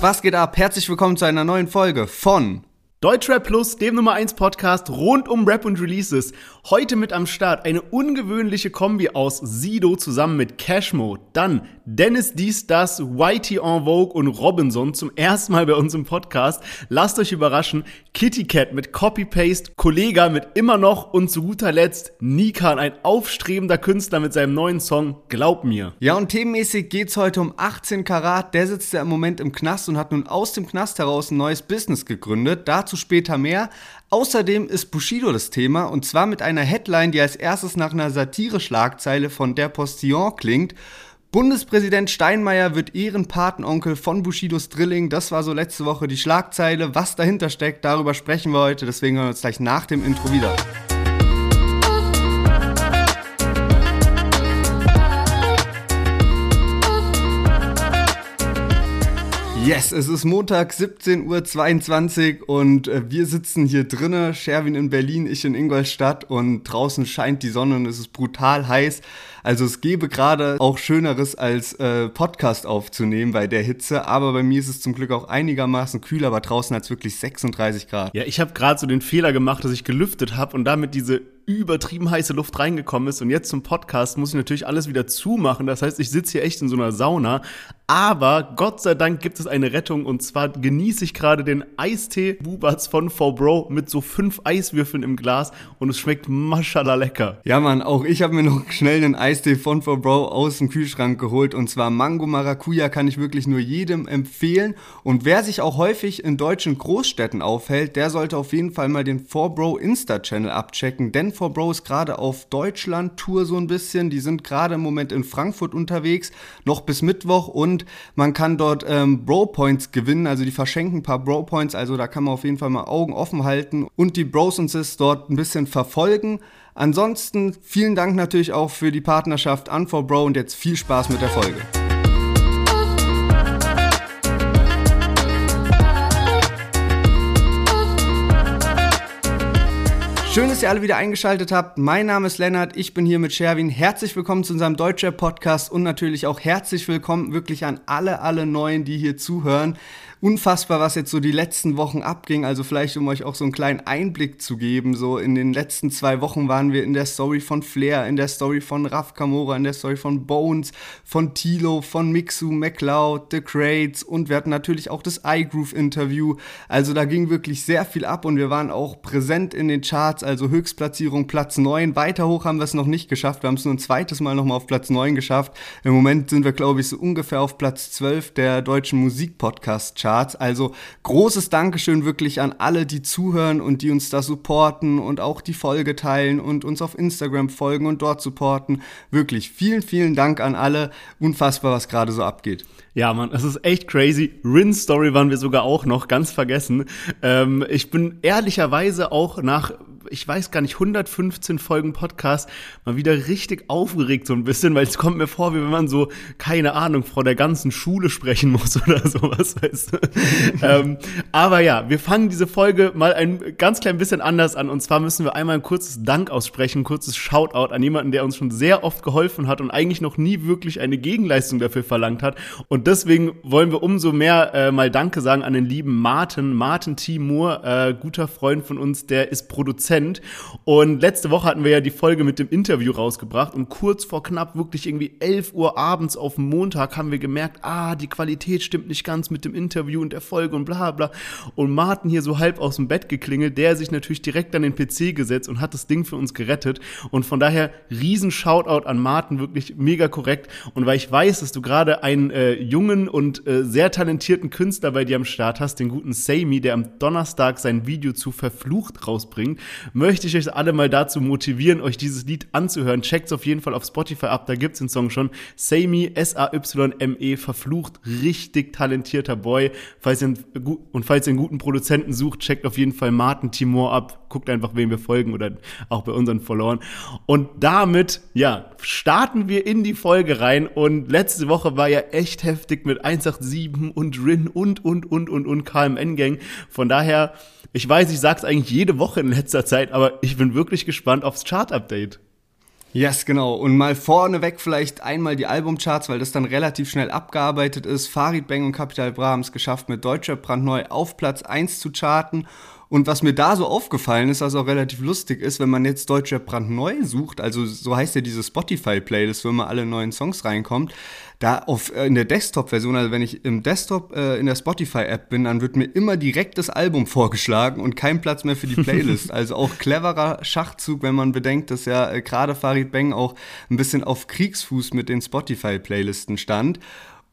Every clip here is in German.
Was geht ab? Herzlich willkommen zu einer neuen Folge von Deutschrap Plus, dem Nummer 1 Podcast rund um Rap und Releases. Heute mit am Start eine ungewöhnliche Kombi aus Sido zusammen mit Cashmo. Dann Dennis Dies, das, Whitey en Vogue und Robinson zum ersten Mal bei uns im Podcast. Lasst euch überraschen. Kitty Cat mit Copy-Paste, Kollega mit immer noch und zu guter Letzt Nikan, ein aufstrebender Künstler mit seinem neuen Song Glaub mir. Ja, und themenmäßig geht's heute um 18 Karat. Der sitzt ja im Moment im Knast und hat nun aus dem Knast heraus ein neues Business gegründet. Dazu später mehr. Außerdem ist Bushido das Thema und zwar mit einer Headline, die als erstes nach einer Satire-Schlagzeile von Der Postillon klingt. Bundespräsident Steinmeier wird Ehrenpatenonkel von Bushidos Drilling. Das war so letzte Woche die Schlagzeile. Was dahinter steckt, darüber sprechen wir heute. Deswegen hören wir uns gleich nach dem Intro wieder. Yes, es ist Montag 17.22 Uhr und äh, wir sitzen hier drinnen, Sherwin in Berlin, ich in Ingolstadt und draußen scheint die Sonne und es ist brutal heiß. Also es gäbe gerade auch Schöneres als äh, Podcast aufzunehmen bei der Hitze, aber bei mir ist es zum Glück auch einigermaßen kühl, aber draußen hat es wirklich 36 Grad. Ja, ich habe gerade so den Fehler gemacht, dass ich gelüftet habe und damit diese übertrieben heiße Luft reingekommen ist und jetzt zum Podcast muss ich natürlich alles wieder zumachen. Das heißt, ich sitze hier echt in so einer Sauna. Aber Gott sei Dank gibt es eine Rettung und zwar genieße ich gerade den Eistee Bubats von 4Bro mit so fünf Eiswürfeln im Glas und es schmeckt maschallah lecker. Ja, Mann, auch ich habe mir noch schnell den Eistee von 4Bro aus dem Kühlschrank geholt und zwar Mango Maracuja kann ich wirklich nur jedem empfehlen und wer sich auch häufig in deutschen Großstädten aufhält, der sollte auf jeden Fall mal den 4Bro Insta Channel abchecken, denn 4Bro ist gerade auf Deutschland-Tour so ein bisschen. Die sind gerade im Moment in Frankfurt unterwegs, noch bis Mittwoch und man kann dort ähm, Bro-Points gewinnen. Also die verschenken ein paar Bro-Points, also da kann man auf jeden Fall mal Augen offen halten und die Bros und Sis dort ein bisschen verfolgen. Ansonsten vielen Dank natürlich auch für die Partnerschaft an 4Bro und jetzt viel Spaß mit der Folge. Schön, dass ihr alle wieder eingeschaltet habt. Mein Name ist Lennart, ich bin hier mit Sherwin. Herzlich willkommen zu unserem Deutscher Podcast und natürlich auch herzlich willkommen wirklich an alle, alle Neuen, die hier zuhören unfassbar, was jetzt so die letzten Wochen abging. Also vielleicht, um euch auch so einen kleinen Einblick zu geben. So in den letzten zwei Wochen waren wir in der Story von Flair, in der Story von Raf Kamora, in der Story von Bones, von Tilo, von Mixu, McLeod, The Crates und wir hatten natürlich auch das iGroove-Interview. Also da ging wirklich sehr viel ab und wir waren auch präsent in den Charts. Also Höchstplatzierung Platz 9. Weiter hoch haben wir es noch nicht geschafft. Wir haben es nur ein zweites Mal nochmal auf Platz 9 geschafft. Im Moment sind wir, glaube ich, so ungefähr auf Platz 12 der deutschen Musikpodcast-Charts. Charts. Also großes Dankeschön wirklich an alle, die zuhören und die uns da supporten und auch die Folge teilen und uns auf Instagram folgen und dort supporten. Wirklich vielen, vielen Dank an alle. Unfassbar, was gerade so abgeht. Ja, Mann, das ist echt crazy. Rin Story waren wir sogar auch noch, ganz vergessen. Ähm, ich bin ehrlicherweise auch nach ich weiß gar nicht, 115 Folgen Podcast mal wieder richtig aufgeregt so ein bisschen, weil es kommt mir vor, wie wenn man so, keine Ahnung, vor der ganzen Schule sprechen muss oder sowas, weißt du. ähm, aber ja, wir fangen diese Folge mal ein ganz klein bisschen anders an und zwar müssen wir einmal ein kurzes Dank aussprechen, ein kurzes Shoutout an jemanden, der uns schon sehr oft geholfen hat und eigentlich noch nie wirklich eine Gegenleistung dafür verlangt hat und deswegen wollen wir umso mehr äh, mal Danke sagen an den lieben Martin, Martin Timur, äh, guter Freund von uns, der ist Produzent Prozent. Und letzte Woche hatten wir ja die Folge mit dem Interview rausgebracht und kurz vor knapp wirklich irgendwie 11 Uhr abends auf Montag haben wir gemerkt, ah, die Qualität stimmt nicht ganz mit dem Interview und der Folge und bla bla. Und Martin hier so halb aus dem Bett geklingelt, der sich natürlich direkt an den PC gesetzt und hat das Ding für uns gerettet. Und von daher riesen Shoutout an Martin, wirklich mega korrekt. Und weil ich weiß, dass du gerade einen äh, jungen und äh, sehr talentierten Künstler bei dir am Start hast, den guten Sammy, der am Donnerstag sein Video zu Verflucht rausbringt, möchte ich euch alle mal dazu motivieren, euch dieses Lied anzuhören. Checkt's auf jeden Fall auf Spotify ab, da gibt's den Song schon. Sammy, S-A-Y-M-E, verflucht, richtig talentierter Boy. Falls ihr, und falls ihr einen guten Produzenten sucht, checkt auf jeden Fall Martin Timor ab. Guckt einfach, wem wir folgen oder auch bei unseren Followern. Und damit, ja, starten wir in die Folge rein. Und letzte Woche war ja echt heftig mit 187 und Rin und, und, und, und, und KMN-Gang. Von daher, ich weiß, ich sag's eigentlich jede Woche in letzter Zeit, aber ich bin wirklich gespannt aufs Chart-Update. Yes, genau. Und mal vorneweg vielleicht einmal die Albumcharts, weil das dann relativ schnell abgearbeitet ist. Farid Bang und Capital Bra haben es geschafft, mit Deutscher brandneu auf Platz 1 zu charten. Und was mir da so aufgefallen ist, was auch relativ lustig ist, wenn man jetzt Deutschrap brandneu sucht, also so heißt ja diese Spotify-Playlist, wo immer alle neuen Songs reinkommt, da auf, äh, in der Desktop-Version, also wenn ich im Desktop äh, in der Spotify-App bin, dann wird mir immer direkt das Album vorgeschlagen und kein Platz mehr für die Playlist. also auch cleverer Schachzug, wenn man bedenkt, dass ja äh, gerade Farid Bang auch ein bisschen auf Kriegsfuß mit den Spotify-Playlisten stand.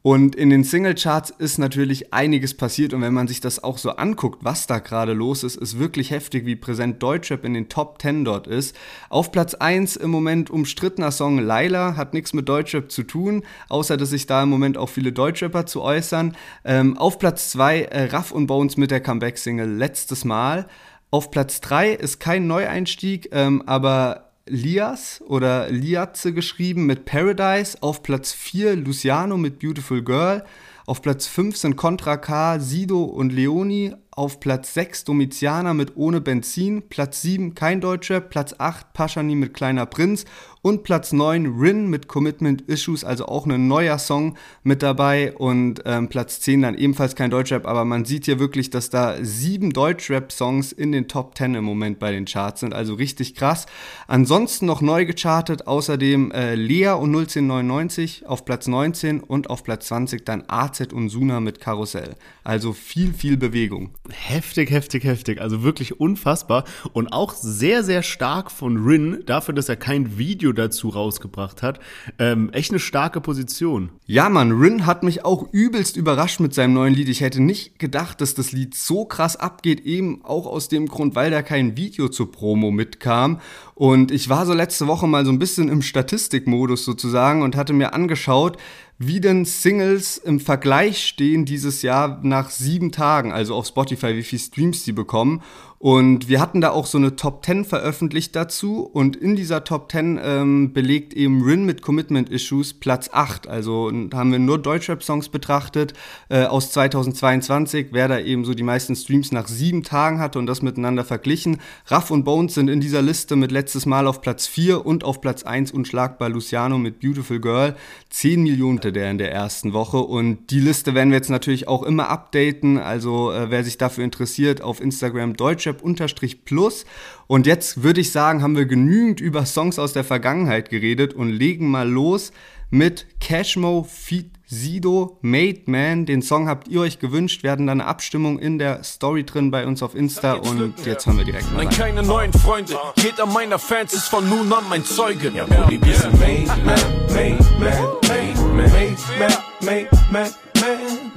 Und in den Singlecharts ist natürlich einiges passiert und wenn man sich das auch so anguckt, was da gerade los ist, ist wirklich heftig, wie präsent Deutschrap in den Top 10 dort ist. Auf Platz 1 im Moment umstrittener Song Laila, hat nichts mit Deutschrap zu tun, außer dass sich da im Moment auch viele Deutschrapper zu äußern. Ähm, auf Platz 2 äh, Raff und Bones mit der Comeback-Single Letztes Mal. Auf Platz 3 ist kein Neueinstieg, ähm, aber Lias oder Liatze geschrieben mit Paradise. Auf Platz 4 Luciano mit Beautiful Girl. Auf Platz 5 sind Contra K, Sido und Leoni. Auf Platz 6 Domiziana mit Ohne Benzin. Platz 7 kein Deutscher. Platz 8 Paschani mit Kleiner Prinz. Und Platz 9 Rin mit Commitment Issues, also auch ein neuer Song mit dabei. Und ähm, Platz 10 dann ebenfalls kein Deutschrap, aber man sieht hier wirklich, dass da sieben Deutschrap-Songs in den Top 10 im Moment bei den Charts sind, also richtig krass. Ansonsten noch neu gechartet, außerdem äh, Lea und 01099 auf Platz 19 und auf Platz 20 dann AZ und Suna mit Karussell. Also viel, viel Bewegung. Heftig, heftig, heftig. Also wirklich unfassbar. Und auch sehr, sehr stark von Rin, dafür, dass er kein Video dazu rausgebracht hat. Ähm, echt eine starke Position. Ja, Mann, Rin hat mich auch übelst überrascht mit seinem neuen Lied. Ich hätte nicht gedacht, dass das Lied so krass abgeht, eben auch aus dem Grund, weil da kein Video zur Promo mitkam. Und ich war so letzte Woche mal so ein bisschen im Statistikmodus sozusagen und hatte mir angeschaut, wie denn Singles im Vergleich stehen dieses Jahr nach sieben Tagen, also auf Spotify, wie viel Streams sie bekommen. Und wir hatten da auch so eine Top 10 veröffentlicht dazu und in dieser Top 10 ähm, belegt eben Rin mit Commitment Issues Platz 8. Also haben wir nur Deutschrap-Songs betrachtet äh, aus 2022, wer da eben so die meisten Streams nach sieben Tagen hatte und das miteinander verglichen. Raff und Bones sind in dieser Liste mit letztes Mal auf Platz 4 und auf Platz 1 unschlagbar Luciano mit Beautiful Girl. 10 Millionen der in der ersten Woche und die Liste werden wir jetzt natürlich auch immer updaten. Also äh, wer sich dafür interessiert, auf Instagram Deutschrap Deutschrap-Plus. Und jetzt würde ich sagen, haben wir genügend über Songs aus der Vergangenheit geredet und legen mal los mit Cashmo Feed Sido, Made Man. Den Song habt ihr euch gewünscht. Wir hatten da eine Abstimmung in der Story drin bei uns auf Insta und jetzt haben wir direkt mal. Nein, keine neuen Freunde. Jeder meiner Fans ist von nun an mein Zeuge. Ja, Bulli, wir sind Made Man, Made Man, Made Man, Made Man, Made Man,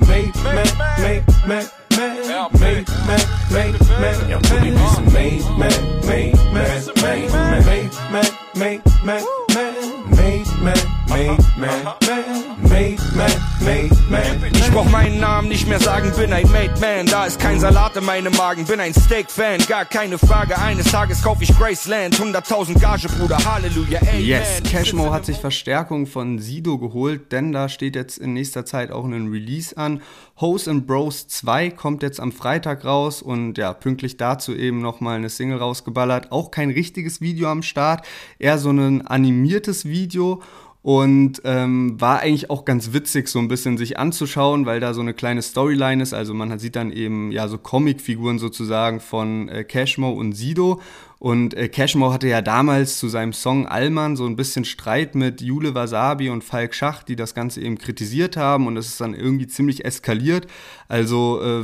Made Man, Made Man, Made man, made man, made man. Ja, Bulli, wir sind made man, made man, made man, made man, made man, made man, made man, made man, made man. Ich brauch meinen Namen nicht mehr sagen, bin ein Made Man. Da ist kein Salat in meinem Magen, bin ein Steak-Fan. Gar keine Frage, eines Tages kauf ich Graceland. 100.000 Gage, Bruder, Halleluja, ey. Yes, Cashmo hat sich Verstärkung von Sido geholt, denn da steht jetzt in nächster Zeit auch ein Release an. Hose and Bros 2 kommt jetzt am Freitag raus und ja, pünktlich dazu eben nochmal eine Single rausgeballert. Auch kein richtiges Video am Start, eher so ein animiertes Video und ähm, war eigentlich auch ganz witzig, so ein bisschen sich anzuschauen, weil da so eine kleine Storyline ist. Also man sieht dann eben ja so Comicfiguren sozusagen von äh, Cashmo und Sido. Und äh, Cashmo hatte ja damals zu seinem Song Allmann so ein bisschen Streit mit Jule Wasabi und Falk Schacht, die das Ganze eben kritisiert haben und es ist dann irgendwie ziemlich eskaliert. Also äh,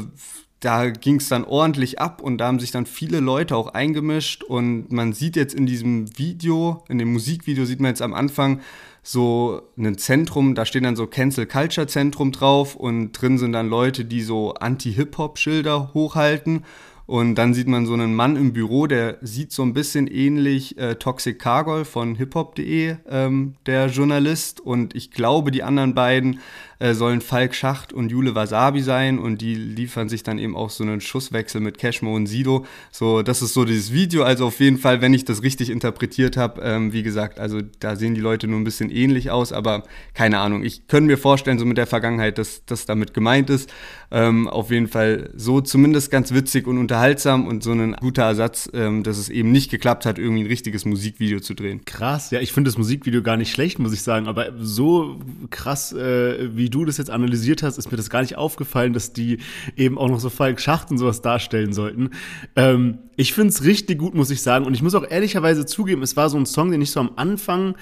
da ging es dann ordentlich ab und da haben sich dann viele Leute auch eingemischt und man sieht jetzt in diesem Video, in dem Musikvideo sieht man jetzt am Anfang so ein Zentrum, da steht dann so Cancel Culture Zentrum drauf und drin sind dann Leute, die so Anti-Hip-Hop-Schilder hochhalten und dann sieht man so einen Mann im Büro, der sieht so ein bisschen ähnlich äh, Toxic Cargol von hiphop.de, ähm, der Journalist. Und ich glaube, die anderen beiden äh, sollen Falk Schacht und Jule Wasabi sein. Und die liefern sich dann eben auch so einen Schusswechsel mit Cashmo und Sido. So, das ist so dieses Video. Also auf jeden Fall, wenn ich das richtig interpretiert habe, ähm, wie gesagt, also da sehen die Leute nur ein bisschen ähnlich aus. Aber keine Ahnung. Ich könnte mir vorstellen, so mit der Vergangenheit, dass das damit gemeint ist. Ähm, auf jeden Fall so zumindest ganz witzig und unterhaltsam unterhaltsam und so ein guter Ersatz, ähm, dass es eben nicht geklappt hat, irgendwie ein richtiges Musikvideo zu drehen. Krass, ja, ich finde das Musikvideo gar nicht schlecht, muss ich sagen, aber so krass, äh, wie du das jetzt analysiert hast, ist mir das gar nicht aufgefallen, dass die eben auch noch so Falk Schacht und sowas darstellen sollten. Ähm, ich finde es richtig gut, muss ich sagen, und ich muss auch ehrlicherweise zugeben, es war so ein Song, den ich so am Anfang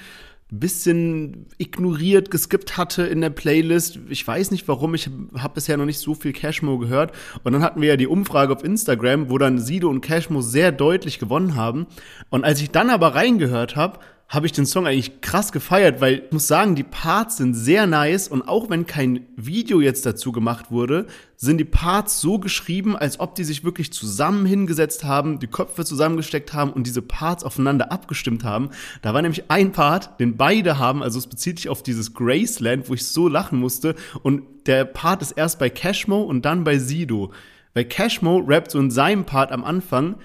bisschen ignoriert, geskippt hatte in der Playlist. Ich weiß nicht warum, ich habe bisher noch nicht so viel Cashmo gehört. Und dann hatten wir ja die Umfrage auf Instagram, wo dann Sido und Cashmo sehr deutlich gewonnen haben. Und als ich dann aber reingehört habe, habe ich den Song eigentlich krass gefeiert, weil ich muss sagen, die Parts sind sehr nice und auch wenn kein Video jetzt dazu gemacht wurde, sind die Parts so geschrieben, als ob die sich wirklich zusammen hingesetzt haben, die Köpfe zusammengesteckt haben und diese Parts aufeinander abgestimmt haben. Da war nämlich ein Part, den beide haben, also es bezieht sich auf dieses Graceland, wo ich so lachen musste und der Part ist erst bei Cashmo und dann bei Sido. Weil Cashmo rappt so in seinem Part am Anfang,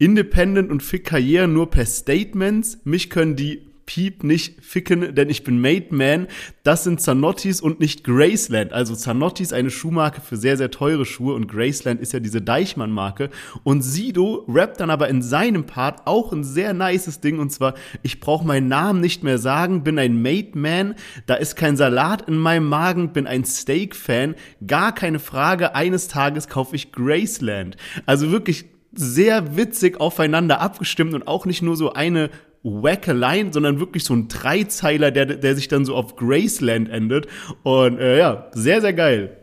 Independent und fick Karriere nur per Statements. Mich können die Piep nicht ficken, denn ich bin Made Man. Das sind Zanottis und nicht Graceland. Also Zanotti ist eine Schuhmarke für sehr, sehr teure Schuhe und Graceland ist ja diese Deichmann-Marke. Und Sido rappt dann aber in seinem Part auch ein sehr nices Ding und zwar, ich brauche meinen Namen nicht mehr sagen, bin ein Made Man, da ist kein Salat in meinem Magen, bin ein Steak-Fan, gar keine Frage, eines Tages kaufe ich Graceland. Also wirklich sehr witzig aufeinander abgestimmt und auch nicht nur so eine wacke Line, sondern wirklich so ein Dreizeiler, der, der sich dann so auf Graceland endet. Und äh, ja, sehr, sehr geil.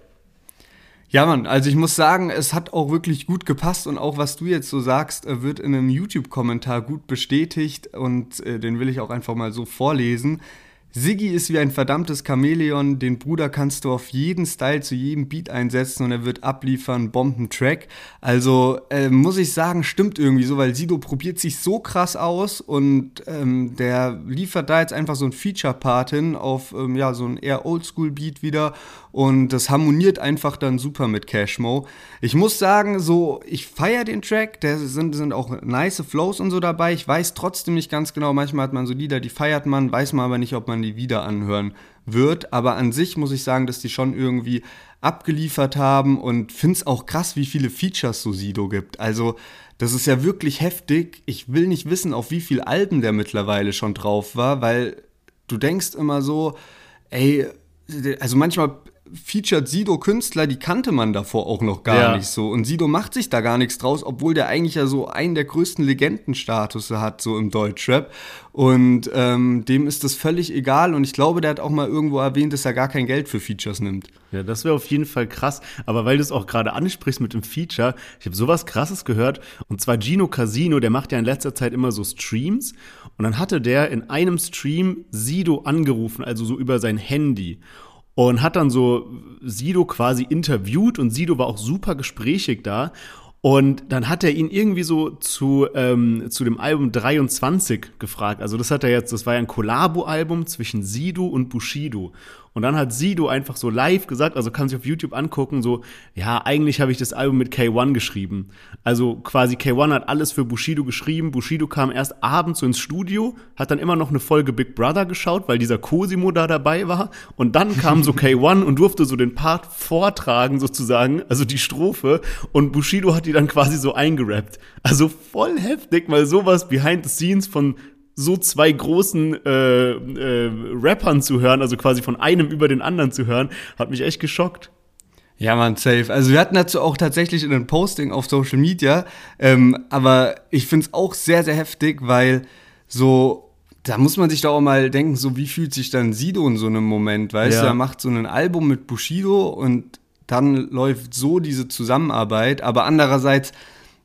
Ja, Mann, also ich muss sagen, es hat auch wirklich gut gepasst und auch was du jetzt so sagst, äh, wird in einem YouTube-Kommentar gut bestätigt und äh, den will ich auch einfach mal so vorlesen. Siggi ist wie ein verdammtes Chamäleon, den Bruder kannst du auf jeden Style zu jedem Beat einsetzen und er wird abliefern, Bombentrack. Also äh, muss ich sagen, stimmt irgendwie so, weil Sido probiert sich so krass aus und ähm, der liefert da jetzt einfach so ein Feature-Part hin auf ähm, ja, so ein eher Oldschool-Beat wieder und das harmoniert einfach dann super mit Cashmo. Ich muss sagen, so, ich feiere den Track, da sind, sind auch nice Flows und so dabei. Ich weiß trotzdem nicht ganz genau, manchmal hat man so Lieder, die feiert man, weiß man aber nicht, ob man die wieder anhören wird. Aber an sich muss ich sagen, dass die schon irgendwie abgeliefert haben und finde es auch krass, wie viele Features so Sido gibt. Also, das ist ja wirklich heftig. Ich will nicht wissen, auf wie viele Alben der mittlerweile schon drauf war, weil du denkst immer so, ey, also manchmal featured Sido Künstler, die kannte man davor auch noch gar ja. nicht so. Und Sido macht sich da gar nichts draus, obwohl der eigentlich ja so einen der größten Legendenstatus hat, so im Deutschrap. Und ähm, dem ist das völlig egal. Und ich glaube, der hat auch mal irgendwo erwähnt, dass er gar kein Geld für Features nimmt. Ja, das wäre auf jeden Fall krass. Aber weil du es auch gerade ansprichst mit dem Feature, ich habe sowas Krasses gehört. Und zwar Gino Casino, der macht ja in letzter Zeit immer so Streams. Und dann hatte der in einem Stream Sido angerufen, also so über sein Handy und hat dann so Sido quasi interviewt und Sido war auch super gesprächig da. Und dann hat er ihn irgendwie so zu, ähm, zu dem Album 23 gefragt. Also das hat er jetzt, das war ja ein Collabo-Album zwischen Sido und Bushido. Und dann hat Sido einfach so live gesagt, also kann sich auf YouTube angucken, so, ja, eigentlich habe ich das Album mit K1 geschrieben. Also quasi K1 hat alles für Bushido geschrieben. Bushido kam erst abends so ins Studio, hat dann immer noch eine Folge Big Brother geschaut, weil dieser Cosimo da dabei war. Und dann kam so K1 und durfte so den Part vortragen sozusagen, also die Strophe. Und Bushido hat die dann quasi so eingerappt. Also voll heftig, weil sowas behind the scenes von so zwei großen äh, äh, Rappern zu hören, also quasi von einem über den anderen zu hören, hat mich echt geschockt. Ja, man, safe. Also wir hatten dazu auch tatsächlich in einem Posting auf Social Media, ähm, aber ich find's auch sehr, sehr heftig, weil so, da muss man sich doch auch mal denken, so wie fühlt sich dann Sido in so einem Moment, weißt ja. du, er macht so ein Album mit Bushido und dann läuft so diese Zusammenarbeit, aber andererseits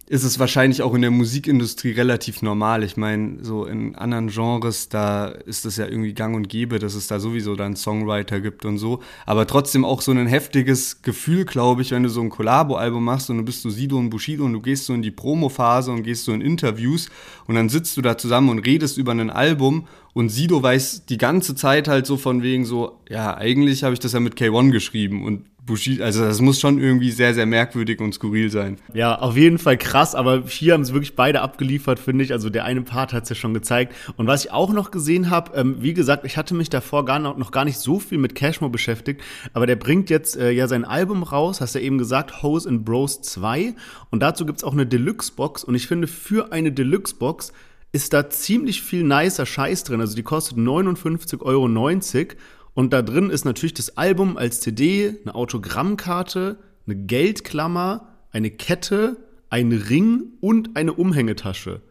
ist es wahrscheinlich auch in der Musikindustrie relativ normal. Ich meine, so in anderen Genres, da ist es ja irgendwie gang und gäbe, dass es da sowieso dann Songwriter gibt und so. Aber trotzdem auch so ein heftiges Gefühl, glaube ich, wenn du so ein Collabo-Album machst und du bist so Sido und Bushido und du gehst so in die Promo-Phase und gehst so in Interviews und dann sitzt du da zusammen und redest über ein Album und Sido weiß die ganze Zeit halt so von wegen so, ja, eigentlich habe ich das ja mit K1 geschrieben und Bushido, also das muss schon irgendwie sehr, sehr merkwürdig und skurril sein. Ja, auf jeden Fall krass, aber hier haben es wirklich beide abgeliefert, finde ich. Also der eine Part hat es ja schon gezeigt. Und was ich auch noch gesehen habe, ähm, wie gesagt, ich hatte mich davor gar noch, noch gar nicht so viel mit Cashmo beschäftigt, aber der bringt jetzt äh, ja sein Album raus, hast du ja eben gesagt, Hose and Bros 2. Und dazu gibt's auch eine Deluxe-Box. Und ich finde, für eine Deluxe-Box ist da ziemlich viel nicer Scheiß drin. Also die kostet 59,90 Euro. Und da drin ist natürlich das Album als CD, eine Autogrammkarte, eine Geldklammer, eine Kette, ein Ring und eine Umhängetasche.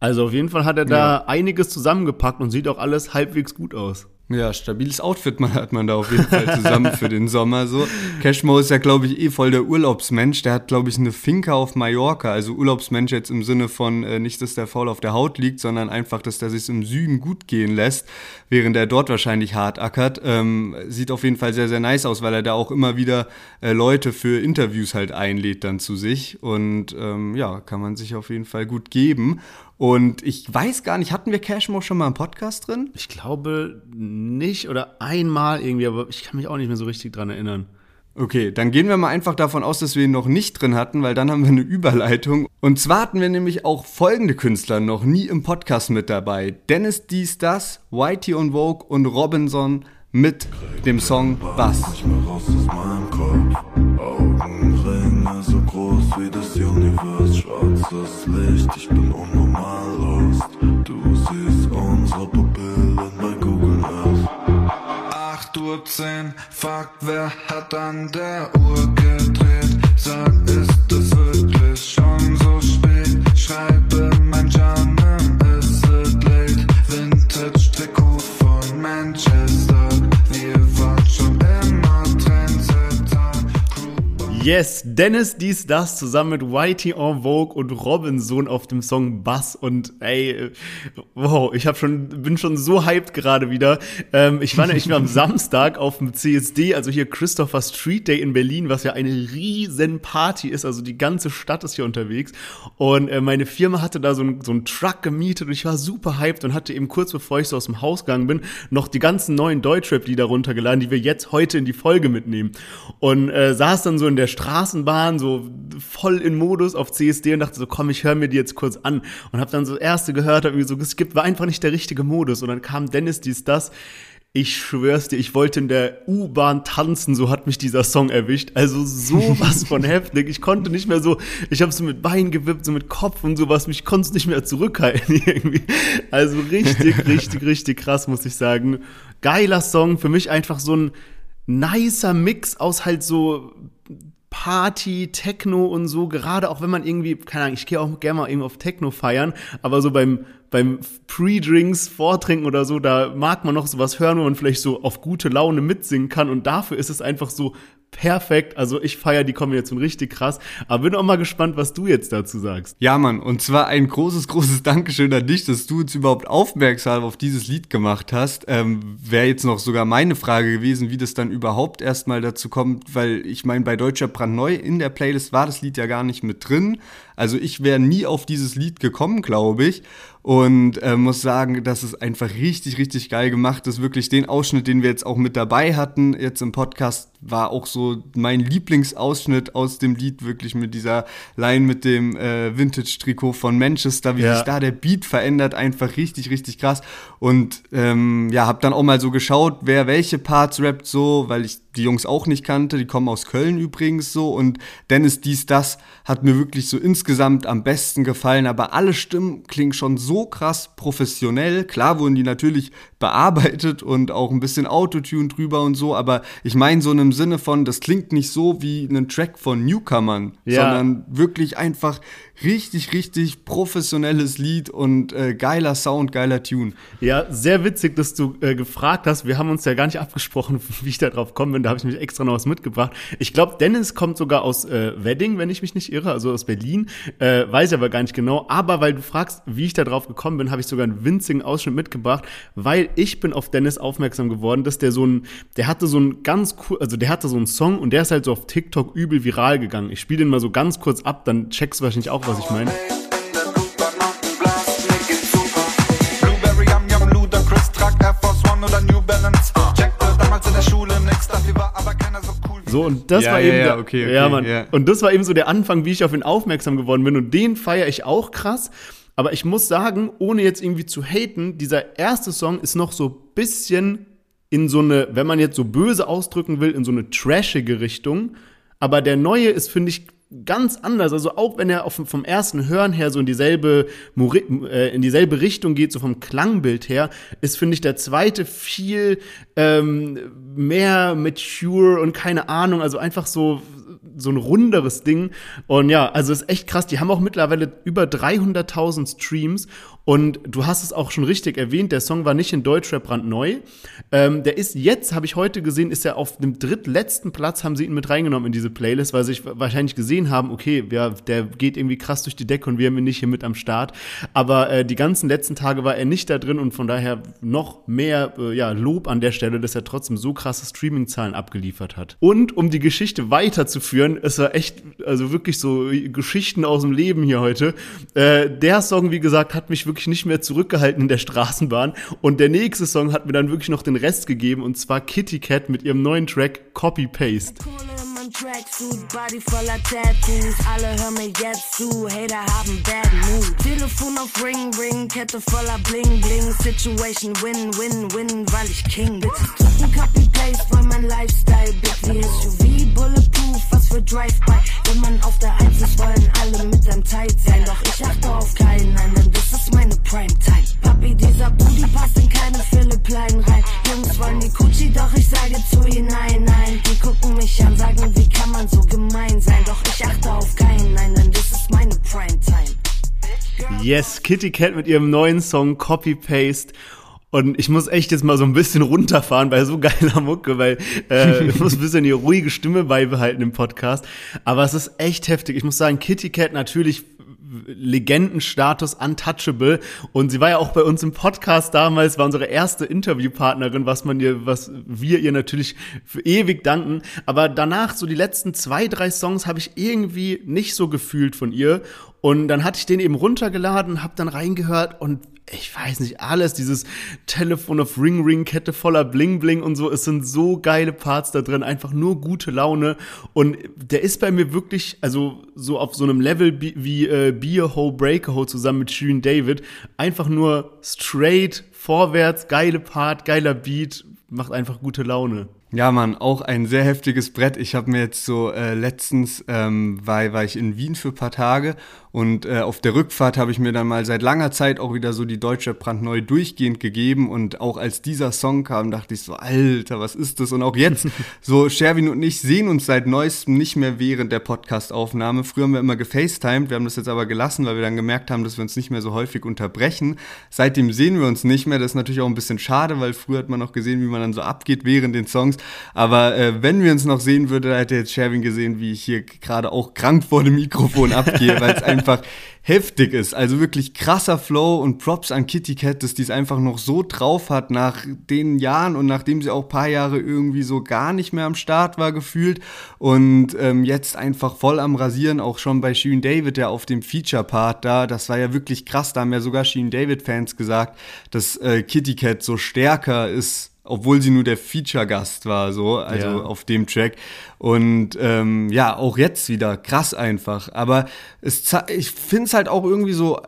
Also auf jeden Fall hat er da ja. einiges zusammengepackt und sieht auch alles halbwegs gut aus. Ja, stabiles Outfit man, hat man da auf jeden Fall zusammen für den Sommer so. Cashmo ist ja, glaube ich, eh voll der Urlaubsmensch. Der hat, glaube ich, eine Finca auf Mallorca. Also Urlaubsmensch jetzt im Sinne von äh, nicht, dass der faul auf der Haut liegt, sondern einfach, dass der sich im Süden gut gehen lässt, während er dort wahrscheinlich hart ackert. Ähm, sieht auf jeden Fall sehr, sehr nice aus, weil er da auch immer wieder äh, Leute für Interviews halt einlädt dann zu sich. Und ähm, ja, kann man sich auf jeden Fall gut geben. Und ich weiß gar nicht, hatten wir Cashmo schon mal im Podcast drin? Ich glaube nicht oder einmal irgendwie, aber ich kann mich auch nicht mehr so richtig dran erinnern. Okay, dann gehen wir mal einfach davon aus, dass wir ihn noch nicht drin hatten, weil dann haben wir eine Überleitung. Und zwar hatten wir nämlich auch folgende Künstler noch nie im Podcast mit dabei. Dennis Dies Das, Whitey und Vogue und Robinson mit dem Song Was. Augenringe so groß wie das Universum, schwarzes Licht, ich bin Du siehst unsere Pupillen bei Google Earth. 8 Uhr 10, fuck, wer hat an der Uhr gedreht? Sag, es Yes, Dennis dies, das zusammen mit Whitey en Vogue und Robinson auf dem Song Bass. Und ey, wow, ich hab schon, bin schon so hyped gerade wieder. Ähm, ich war nämlich am Samstag auf dem CSD, also hier Christopher Street Day in Berlin, was ja eine riesen Party ist, also die ganze Stadt ist hier unterwegs. Und äh, meine Firma hatte da so einen so einen Truck gemietet und ich war super hyped und hatte eben kurz bevor ich so aus dem Haus gegangen bin, noch die ganzen neuen Deutschrap-Lieder runtergeladen, die wir jetzt heute in die Folge mitnehmen. Und äh, saß dann so in der Straßenbahn, so voll in Modus auf CSD und dachte so, komm, ich höre mir die jetzt kurz an. Und habe dann so erste gehört, habe mir so geskippt, war einfach nicht der richtige Modus. Und dann kam Dennis dies, das. Ich schwör's dir, ich wollte in der U-Bahn tanzen, so hat mich dieser Song erwischt. Also sowas von heftig. Ich konnte nicht mehr so, ich habe so mit Beinen gewippt, so mit Kopf und sowas, mich konnte nicht mehr zurückhalten irgendwie. Also richtig, richtig, richtig krass, muss ich sagen. Geiler Song, für mich einfach so ein nicer Mix aus halt so Party, Techno und so, gerade auch wenn man irgendwie, keine Ahnung, ich gehe auch gerne mal irgendwie auf Techno feiern, aber so beim, beim Pre-Drinks, Vortrinken oder so, da mag man noch sowas hören, wo man vielleicht so auf gute Laune mitsingen kann und dafür ist es einfach so perfekt. Also ich feiere die Kombination richtig krass. Aber bin auch mal gespannt, was du jetzt dazu sagst. Ja, Mann. Und zwar ein großes, großes Dankeschön an dich, dass du uns überhaupt aufmerksam auf dieses Lied gemacht hast. Ähm, Wäre jetzt noch sogar meine Frage gewesen, wie das dann überhaupt erstmal dazu kommt, weil ich meine, bei Deutscher Brandneu in der Playlist war das Lied ja gar nicht mit drin. Also ich wäre nie auf dieses Lied gekommen, glaube ich. Und äh, muss sagen, dass es einfach richtig, richtig geil gemacht ist. Wirklich den Ausschnitt, den wir jetzt auch mit dabei hatten, jetzt im Podcast, war auch so mein Lieblingsausschnitt aus dem Lied, wirklich mit dieser Line mit dem äh, Vintage-Trikot von Manchester, wie ja. sich da der Beat verändert, einfach richtig, richtig krass. Und ähm, ja, hab dann auch mal so geschaut, wer welche Parts rappt so, weil ich die Jungs auch nicht kannte. Die kommen aus Köln übrigens so. Und Dennis dies, das hat mir wirklich so insgesamt am besten gefallen. Aber alle Stimmen klingen schon so krass professionell. Klar wurden die natürlich bearbeitet und auch ein bisschen Autotune drüber und so. Aber ich meine so in einem Sinne von, das klingt nicht so wie ein Track von Newcomern, ja. sondern wirklich einfach richtig, richtig professionelles Lied und äh, geiler Sound, geiler Tune. Ja, sehr witzig, dass du äh, gefragt hast. Wir haben uns ja gar nicht abgesprochen, wie ich da drauf kommen bin. Da habe ich mich extra noch was mitgebracht. Ich glaube, Dennis kommt sogar aus äh, Wedding, wenn ich mich nicht irre, also aus Berlin. Äh, weiß ich aber gar nicht genau. Aber weil du fragst, wie ich da drauf gekommen bin, habe ich sogar einen winzigen Ausschnitt mitgebracht, weil ich bin auf Dennis aufmerksam geworden, dass der so ein, der hatte so ein ganz cool, also der hatte so einen Song und der ist halt so auf TikTok übel viral gegangen. Ich spiele den mal so ganz kurz ab, dann checkst du wahrscheinlich auch, was ich meine. So, und das Ja, war ja, eben, ja, der, okay, okay, ja, Mann. ja. Und das war eben so der Anfang, wie ich auf ihn aufmerksam geworden bin. Und den feiere ich auch krass. Aber ich muss sagen, ohne jetzt irgendwie zu haten, dieser erste Song ist noch so bisschen in so eine, wenn man jetzt so böse ausdrücken will, in so eine trashige Richtung. Aber der neue ist, finde ich, ganz anders. Also auch wenn er auf, vom ersten Hören her so in dieselbe, äh, in dieselbe Richtung geht, so vom Klangbild her, ist, finde ich, der zweite viel ähm, mehr mature und keine Ahnung, also einfach so so ein runderes Ding. Und ja, also ist echt krass. Die haben auch mittlerweile über 300.000 Streams. Und du hast es auch schon richtig erwähnt, der Song war nicht in Deutschrap brandneu. Ähm, der ist jetzt, habe ich heute gesehen, ist er auf dem drittletzten Platz, haben sie ihn mit reingenommen in diese Playlist, weil sie wahrscheinlich gesehen haben, okay, ja, der geht irgendwie krass durch die Decke und wir haben ihn nicht hier mit am Start. Aber äh, die ganzen letzten Tage war er nicht da drin und von daher noch mehr äh, ja, Lob an der Stelle, dass er trotzdem so krasse Streaming-Zahlen abgeliefert hat. Und um die Geschichte weiterzuführen, es war echt, also wirklich so Geschichten aus dem Leben hier heute. Äh, der Song, wie gesagt, hat mich wirklich nicht mehr zurückgehalten in der Straßenbahn. Und der nächste Song hat mir dann wirklich noch den Rest gegeben und zwar Kitty Cat mit ihrem neuen Track Copy Paste. Meinem Tracksuit, Body voller Tattoos. Alle hören mir jetzt zu, Hater haben Bad Mood. Telefon auf Ring Ring, Kette voller Bling Bling. Situation Win Win Win, weil ich King bin. Drücken Copy Paste, weil mein Lifestyle big wie SUV, Bulletproof, was für Drive-By. Wenn man auf der Eins ist, wollen alle mit einem Tight sein. Doch ich achte auf keinen, denn das ist meine Primetime. Papi, dieser Booty passt in keine Philipp Line rein. Jungs wollen die Gucci, doch ich sage zu ihnen nein, nein. Die gucken mich an, sagen, wie kann man so gemein sein? Doch ich achte auf keinen, nein, denn das ist meine Primetime. Yes, Kitty Cat mit ihrem neuen Song Copy Paste. Und ich muss echt jetzt mal so ein bisschen runterfahren bei so geiler Mucke, weil äh, ich muss ein bisschen die ruhige Stimme beibehalten im Podcast. Aber es ist echt heftig. Ich muss sagen, Kitty Cat natürlich Legendenstatus untouchable. Und sie war ja auch bei uns im Podcast damals war unsere erste Interviewpartnerin was man ihr was wir ihr natürlich für ewig danken. Aber danach so die letzten zwei drei Songs habe ich irgendwie nicht so gefühlt von ihr. Und dann hatte ich den eben runtergeladen habe dann reingehört und ich weiß nicht, alles, dieses Telefon auf Ring Ring, Kette voller Bling Bling und so, es sind so geile Parts da drin, einfach nur gute Laune und der ist bei mir wirklich, also so auf so einem Level wie, wie äh, Be a Ho, a Ho zusammen mit Shirin David, einfach nur straight, vorwärts, geile Part, geiler Beat, macht einfach gute Laune. Ja, Mann, auch ein sehr heftiges Brett. Ich habe mir jetzt so äh, letztens, ähm, war, war ich in Wien für ein paar Tage und äh, auf der Rückfahrt habe ich mir dann mal seit langer Zeit auch wieder so die deutsche brandneu durchgehend gegeben und auch als dieser Song kam, dachte ich so, Alter, was ist das? Und auch jetzt, so Sherwin und ich sehen uns seit neuestem nicht mehr während der Podcastaufnahme. Früher haben wir immer gefacetimed, wir haben das jetzt aber gelassen, weil wir dann gemerkt haben, dass wir uns nicht mehr so häufig unterbrechen. Seitdem sehen wir uns nicht mehr. Das ist natürlich auch ein bisschen schade, weil früher hat man noch gesehen, wie man dann so abgeht während den Songs. Aber äh, wenn wir uns noch sehen würden, hätte jetzt Sherwin gesehen, wie ich hier gerade auch krank vor dem Mikrofon abgehe, weil es einfach heftig ist. Also wirklich krasser Flow und Props an Kitty Cat, dass die es einfach noch so drauf hat nach den Jahren und nachdem sie auch paar Jahre irgendwie so gar nicht mehr am Start war gefühlt und ähm, jetzt einfach voll am Rasieren, auch schon bei Sheen David, der auf dem Feature-Part da, das war ja wirklich krass, da haben ja sogar Sheen David-Fans gesagt, dass äh, Kitty Cat so stärker ist obwohl sie nur der Feature-Gast war, so, also Ja. auf dem Track. Und ähm, ja, auch jetzt wieder krass einfach. Aber es, ich finde es halt auch irgendwie so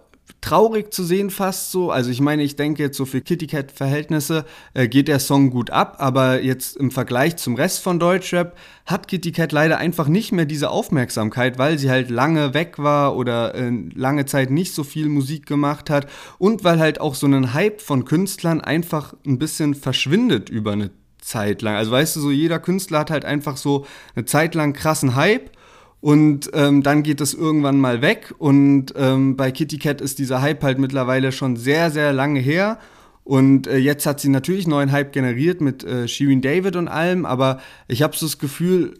traurig zu sehen fast so. Also ich meine, ich denke jetzt so für Kitty Cat Verhältnisse äh, geht der Song gut ab, aber jetzt im Vergleich zum Rest von Deutschrap hat Kitty Cat leider einfach nicht mehr diese Aufmerksamkeit, weil sie halt lange weg war oder äh, lange Zeit nicht so viel Musik gemacht hat und weil halt auch so ein Hype von Künstlern einfach ein bisschen verschwindet über eine Zeit lang. Also weißt du, so jeder Künstler hat halt einfach so eine Zeit lang krassen Hype und ähm, dann geht es irgendwann mal weg. Und ähm, bei Kitty Cat ist dieser Hype halt mittlerweile schon sehr, sehr lange her. Und äh, jetzt hat sie natürlich neuen Hype generiert mit äh, Shirin David und allem, aber ich habe so das Gefühl,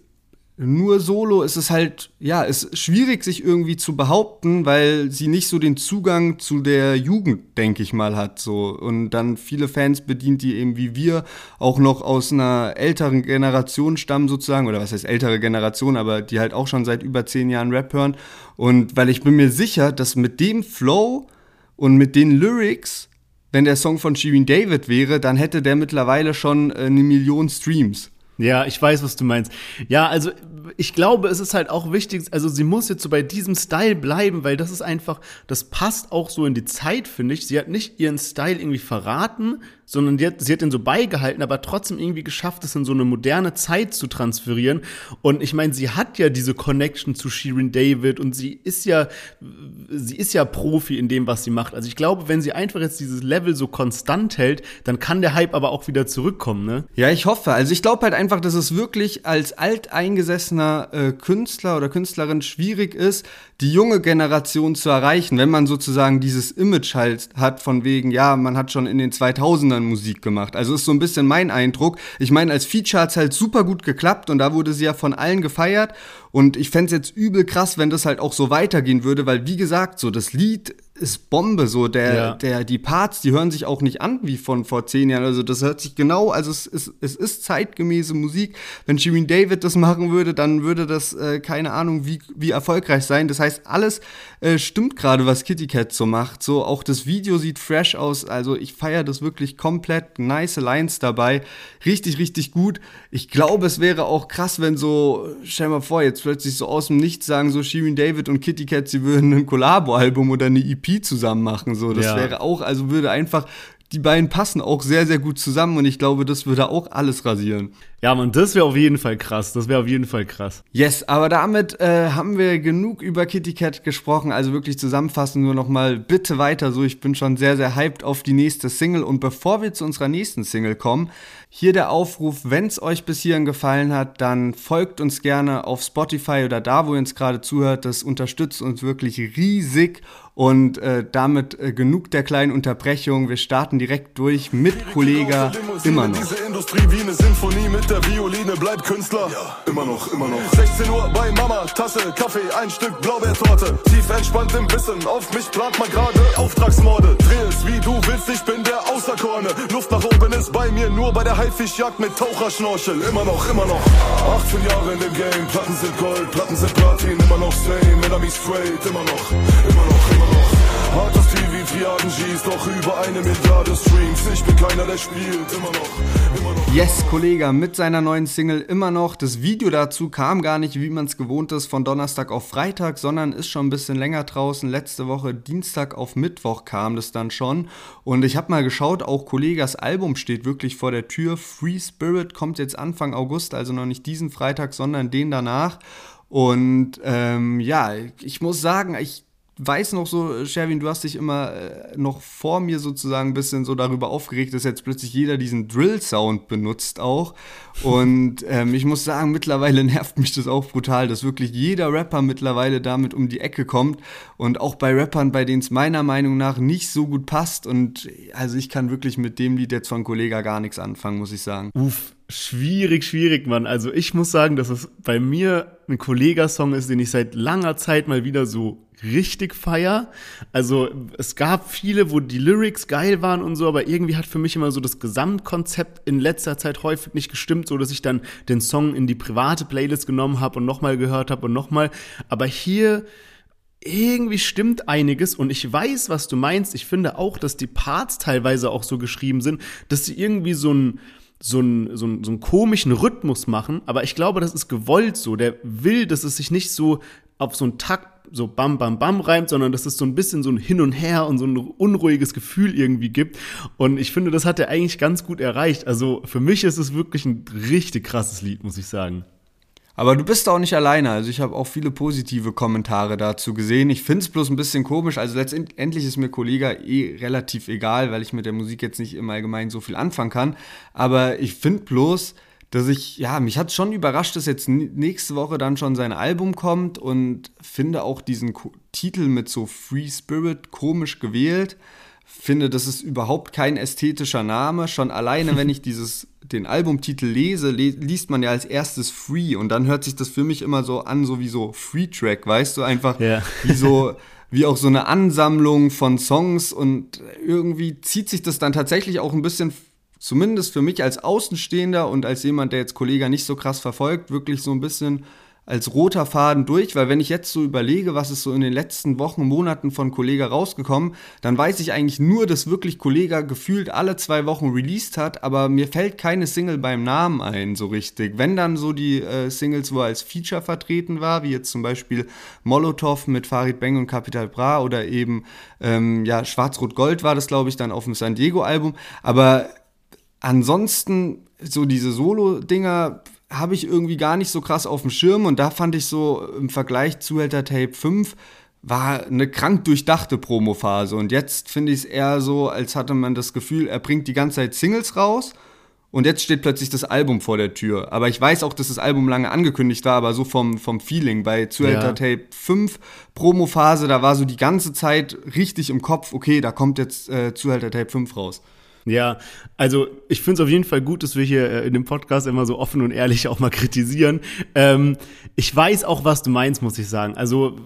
nur solo ist es halt, ja, ist schwierig, sich irgendwie zu behaupten, weil sie nicht so den Zugang zu der Jugend, denke ich mal, hat. So. Und dann viele Fans bedient, die eben wie wir auch noch aus einer älteren Generation stammen, sozusagen, oder was heißt ältere Generation, aber die halt auch schon seit über zehn Jahren Rap hören. Und weil ich bin mir sicher, dass mit dem Flow und mit den Lyrics, wenn der Song von Shirin David wäre, dann hätte der mittlerweile schon äh, eine Million Streams. Ja, ich weiß, was du meinst. Ja, also ich glaube, es ist halt auch wichtig, also sie muss jetzt so bei diesem Style bleiben, weil das ist einfach, das passt auch so in die Zeit, finde ich. Sie hat nicht ihren Style irgendwie verraten, sondern die hat, sie hat ihn so beigehalten, aber trotzdem irgendwie geschafft, es in so eine moderne Zeit zu transferieren. Und ich meine, sie hat ja diese Connection zu Shirin David und sie ist ja, sie ist ja Profi in dem, was sie macht. Also ich glaube, wenn sie einfach jetzt dieses Level so konstant hält, dann kann der Hype aber auch wieder zurückkommen, ne? Ja, ich hoffe. Also ich glaube halt einfach, dass es wirklich als alteingesessener äh, Künstler oder Künstlerin schwierig ist, die junge Generation zu erreichen, wenn man sozusagen dieses Image halt hat von wegen, ja, man hat schon in den 2000ern Musik gemacht. Also ist so ein bisschen mein Eindruck. Ich meine, als Feature hat's halt super gut geklappt und da wurde sie ja von allen gefeiert und ich fände jetzt übel krass, wenn das halt auch so weitergehen würde, weil wie gesagt, so das Lied ist Bombe, so der, ja. der, die Parts, die hören sich auch nicht an wie von vor zehn Jahren. Also das hört sich genau, also es ist, es ist zeitgemäße Musik. Wenn Shirin David das machen würde, dann würde das, äh, keine Ahnung, wie, wie erfolgreich sein. Das heißt, alles äh, stimmt gerade, was Kitty Cat so macht. So, auch das Video sieht fresh aus. Also ich feiere das wirklich komplett. Nice Lines dabei. Richtig, richtig gut. Ich glaube, es wäre auch krass, wenn so, stell mal vor, jetzt plötzlich so aus dem Nichts sagen so Shirin David und Kitty Cat, sie würden ein Collabo-Album oder eine EP zusammen machen. So, das ja. wäre auch, also würde einfach die beiden passen auch sehr, sehr gut zusammen und ich glaube, das würde auch alles rasieren. Ja, man, das wäre auf jeden Fall krass. Das wäre auf jeden Fall krass. Yes, aber damit äh, haben wir genug über Kitty Cat gesprochen. Also wirklich zusammenfassen nur noch mal bitte weiter so. Ich bin schon sehr, sehr hyped auf die nächste Single. Und bevor wir zu unserer nächsten Single kommen, hier der Aufruf, wenn es euch bis hierhin gefallen hat, dann folgt uns gerne auf Spotify oder da, wo ihr uns gerade zuhört. Das unterstützt uns wirklich riesig. Und äh, damit äh, genug der kleinen Unterbrechung. Wir starten direkt durch mit Kollega immer noch. Diese Industrie wie eine Sinfonie mit der Violine bleibt Künstler. Ja, immer noch, immer noch. 16 Uhr bei Mama, Tasse, Kaffee, ein Stück Blaubeertorte. Tief entspannt im Wissen, auf mich plant man gerade Auftragsmorde. Dreh es wie du willst, ich bin der Außerkorne. Luft nach oben ist bei mir nur bei der Haifischjagd mit Taucherschnorchel. Immer noch, immer noch. 18 Jahre in dem Game, Platten sind Gold, Platten sind Platin, immer noch same, Enemy straight, immer noch, immer noch, immer noch. Hartes TV, Triaden G's, doch über eine Milliarde Streams. Ich bin keiner, der spielt, immer noch. Yes, Kollege, mit seiner neuen Single immer noch. Das Video dazu kam gar nicht, wie man es gewohnt ist, von Donnerstag auf Freitag, sondern ist schon ein bisschen länger draußen. Letzte Woche Dienstag auf Mittwoch kam das dann schon. Und ich habe mal geschaut, auch Kollegas Album steht wirklich vor der Tür. Free Spirit kommt jetzt Anfang August, also noch nicht diesen Freitag, sondern den danach. Und ähm, ja, ich muss sagen, ich weiß noch so, Sherwin, du hast dich immer äh, noch vor mir sozusagen ein bisschen so darüber aufgeregt, dass jetzt plötzlich jeder diesen Drill-Sound benutzt auch. Und ähm, ich muss sagen, mittlerweile nervt mich das auch brutal, dass wirklich jeder Rapper mittlerweile damit um die Ecke kommt. Und auch bei Rappern, bei denen es meiner Meinung nach nicht so gut passt. Und also ich kann wirklich mit dem Lied jetzt von Kollega gar nichts anfangen, muss ich sagen. Uff, schwierig, schwierig, Mann. Also ich muss sagen, dass es bei mir ein Kollega-Song ist, den ich seit langer Zeit mal wieder so richtig feier. Also es gab viele, wo die Lyrics geil waren und so, aber irgendwie hat für mich immer so das Gesamtkonzept in letzter Zeit häufig nicht gestimmt, so dass ich dann den Song in die private Playlist genommen habe und nochmal gehört habe und nochmal. Aber hier irgendwie stimmt einiges und ich weiß, was du meinst. Ich finde auch, dass die Parts teilweise auch so geschrieben sind, dass sie irgendwie so ein so einen, so, einen, so einen komischen Rhythmus machen, aber ich glaube, das ist gewollt so. Der will, dass es sich nicht so auf so einen Takt so bam, bam, bam reimt, sondern dass es so ein bisschen so ein Hin und Her und so ein unruhiges Gefühl irgendwie gibt. Und ich finde, das hat er eigentlich ganz gut erreicht. Also für mich ist es wirklich ein richtig krasses Lied, muss ich sagen. Aber du bist auch nicht alleine. Also ich habe auch viele positive Kommentare dazu gesehen. Ich finde es bloß ein bisschen komisch. Also letztendlich ist mir Kollega eh relativ egal, weil ich mit der Musik jetzt nicht im Allgemeinen so viel anfangen kann. Aber ich finde bloß, dass ich, ja, mich hat schon überrascht, dass jetzt nächste Woche dann schon sein Album kommt und finde auch diesen Ko Titel mit so Free Spirit komisch gewählt. Finde, das ist überhaupt kein ästhetischer Name. Schon alleine, wenn ich dieses, den Albumtitel lese, le liest man ja als erstes Free und dann hört sich das für mich immer so an, so wie so Free Track, weißt du, einfach yeah. wie so, wie auch so eine Ansammlung von Songs und irgendwie zieht sich das dann tatsächlich auch ein bisschen zumindest für mich als Außenstehender und als jemand, der jetzt Kollege nicht so krass verfolgt, wirklich so ein bisschen als roter Faden durch, weil wenn ich jetzt so überlege, was ist so in den letzten Wochen, Monaten von Kollega rausgekommen, dann weiß ich eigentlich nur, dass wirklich Kollega gefühlt alle zwei Wochen released hat, aber mir fällt keine Single beim Namen ein, so richtig. Wenn dann so die äh, Singles, wo er als Feature vertreten war, wie jetzt zum Beispiel Molotow mit Farid Bang und Capital Bra oder eben ähm, ja, Schwarz-Rot-Gold war das, glaube ich, dann auf dem San Diego-Album, aber ansonsten so diese Solo-Dinger habe ich irgendwie gar nicht so krass auf dem Schirm und da fand ich so im Vergleich Zuhälter Tape 5 war eine krank durchdachte Promophase und jetzt finde ich es eher so, als hatte man das Gefühl, er bringt die ganze Zeit Singles raus und jetzt steht plötzlich das Album vor der Tür. Aber ich weiß auch, dass das Album lange angekündigt war, aber so vom, vom Feeling. Bei Zuhälter ja. Tape 5 Promophase, da war so die ganze Zeit richtig im Kopf, okay, da kommt jetzt äh, Zuhälter Tape 5 raus. Ja, also ich finde es auf jeden Fall gut, dass wir hier äh, in dem Podcast immer so offen und ehrlich auch mal kritisieren. Ähm, ich weiß auch, was du meinst, muss ich sagen. Also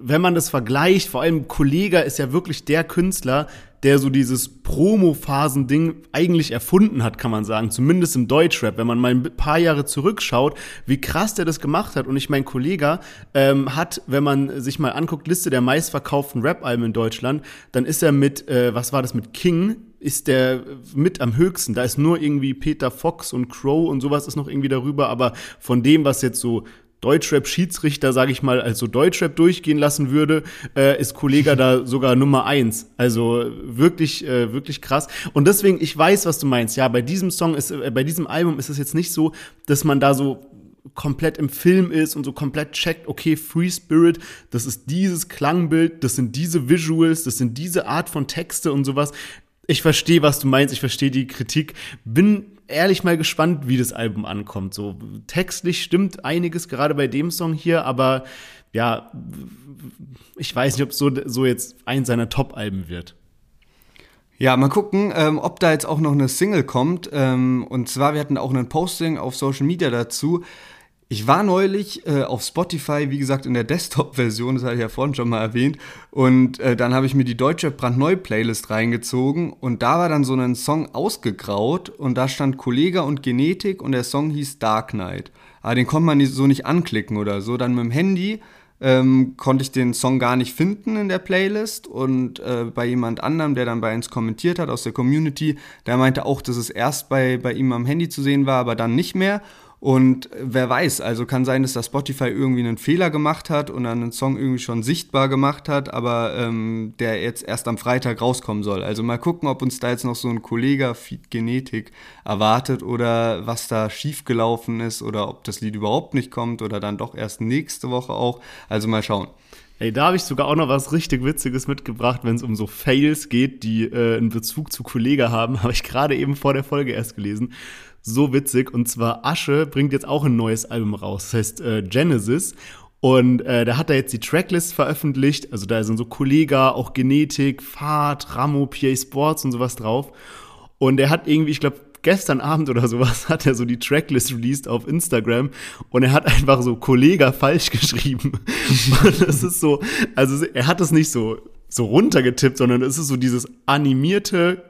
wenn man das vergleicht, vor allem Kollega ist ja wirklich der Künstler, der so dieses Promo-Phasen-Ding eigentlich erfunden hat, kann man sagen. Zumindest im Deutschrap. Wenn man mal ein paar Jahre zurückschaut, wie krass der das gemacht hat. Und ich mein Kollege ähm, hat, wenn man sich mal anguckt, Liste der meistverkauften Rap-Alben in Deutschland, dann ist er mit, äh, was war das, mit King, ist der mit am höchsten. Da ist nur irgendwie Peter Fox und Crow und sowas ist noch irgendwie darüber. Aber von dem, was jetzt so Deutschrap-Schiedsrichter, sage ich mal, als so Deutschrap durchgehen lassen würde, äh, ist Kollega da sogar Nummer eins. Also wirklich, äh, wirklich krass. Und deswegen, ich weiß, was du meinst. Ja, bei diesem Song ist, äh, bei diesem Album ist es jetzt nicht so, dass man da so komplett im Film ist und so komplett checkt, okay, Free Spirit, das ist dieses Klangbild, das sind diese Visuals, das sind diese Art von Texte und sowas. Ich verstehe, was du meinst, ich verstehe die Kritik. Bin ehrlich mal gespannt, wie das Album ankommt. So textlich stimmt einiges gerade bei dem Song hier, aber ja, ich weiß nicht, ob so, so jetzt ein seiner Top-Alben wird. Ja, mal gucken, ähm, ob da jetzt auch noch eine Single kommt. Ähm, und zwar, wir hatten auch ein Posting auf Social Media dazu. Ich war neulich äh, auf Spotify, wie gesagt, in der Desktop-Version, das hatte ich ja vorhin schon mal erwähnt. Und äh, dann habe ich mir die deutsche brandneu-Playlist reingezogen und da war dann so ein Song ausgegraut und da stand Kollega und Genetik und der Song hieß Dark Knight. Aber den konnte man so nicht anklicken oder so. Dann mit dem Handy ähm, konnte ich den Song gar nicht finden in der Playlist und äh, bei jemand anderem, der dann bei uns kommentiert hat aus der Community, der meinte auch, dass es erst bei, bei ihm am Handy zu sehen war, aber dann nicht mehr. Und wer weiß, also kann sein, dass da Spotify irgendwie einen Fehler gemacht hat und dann einen Song irgendwie schon sichtbar gemacht hat, aber ähm, der jetzt erst am Freitag rauskommen soll. Also mal gucken, ob uns da jetzt noch so ein Kollege Feed Genetik erwartet oder was da schiefgelaufen ist oder ob das Lied überhaupt nicht kommt oder dann doch erst nächste Woche auch. Also mal schauen. Ey, da habe ich sogar auch noch was richtig Witziges mitgebracht, wenn es um so Fails geht, die äh, einen Bezug zu Kollege haben. Habe ich gerade eben vor der Folge erst gelesen so witzig. Und zwar Asche bringt jetzt auch ein neues Album raus. Das heißt äh, Genesis. Und äh, da hat er jetzt die Tracklist veröffentlicht. Also da sind so Kollega, auch Genetik, Fahrt, Ramo, PA Sports und sowas drauf. Und er hat irgendwie, ich glaube, gestern Abend oder sowas hat er so die Tracklist released auf Instagram und er hat einfach so Kollega falsch geschrieben. und das ist so, also er hat es nicht so so runtergetippt, sondern es ist so dieses animierte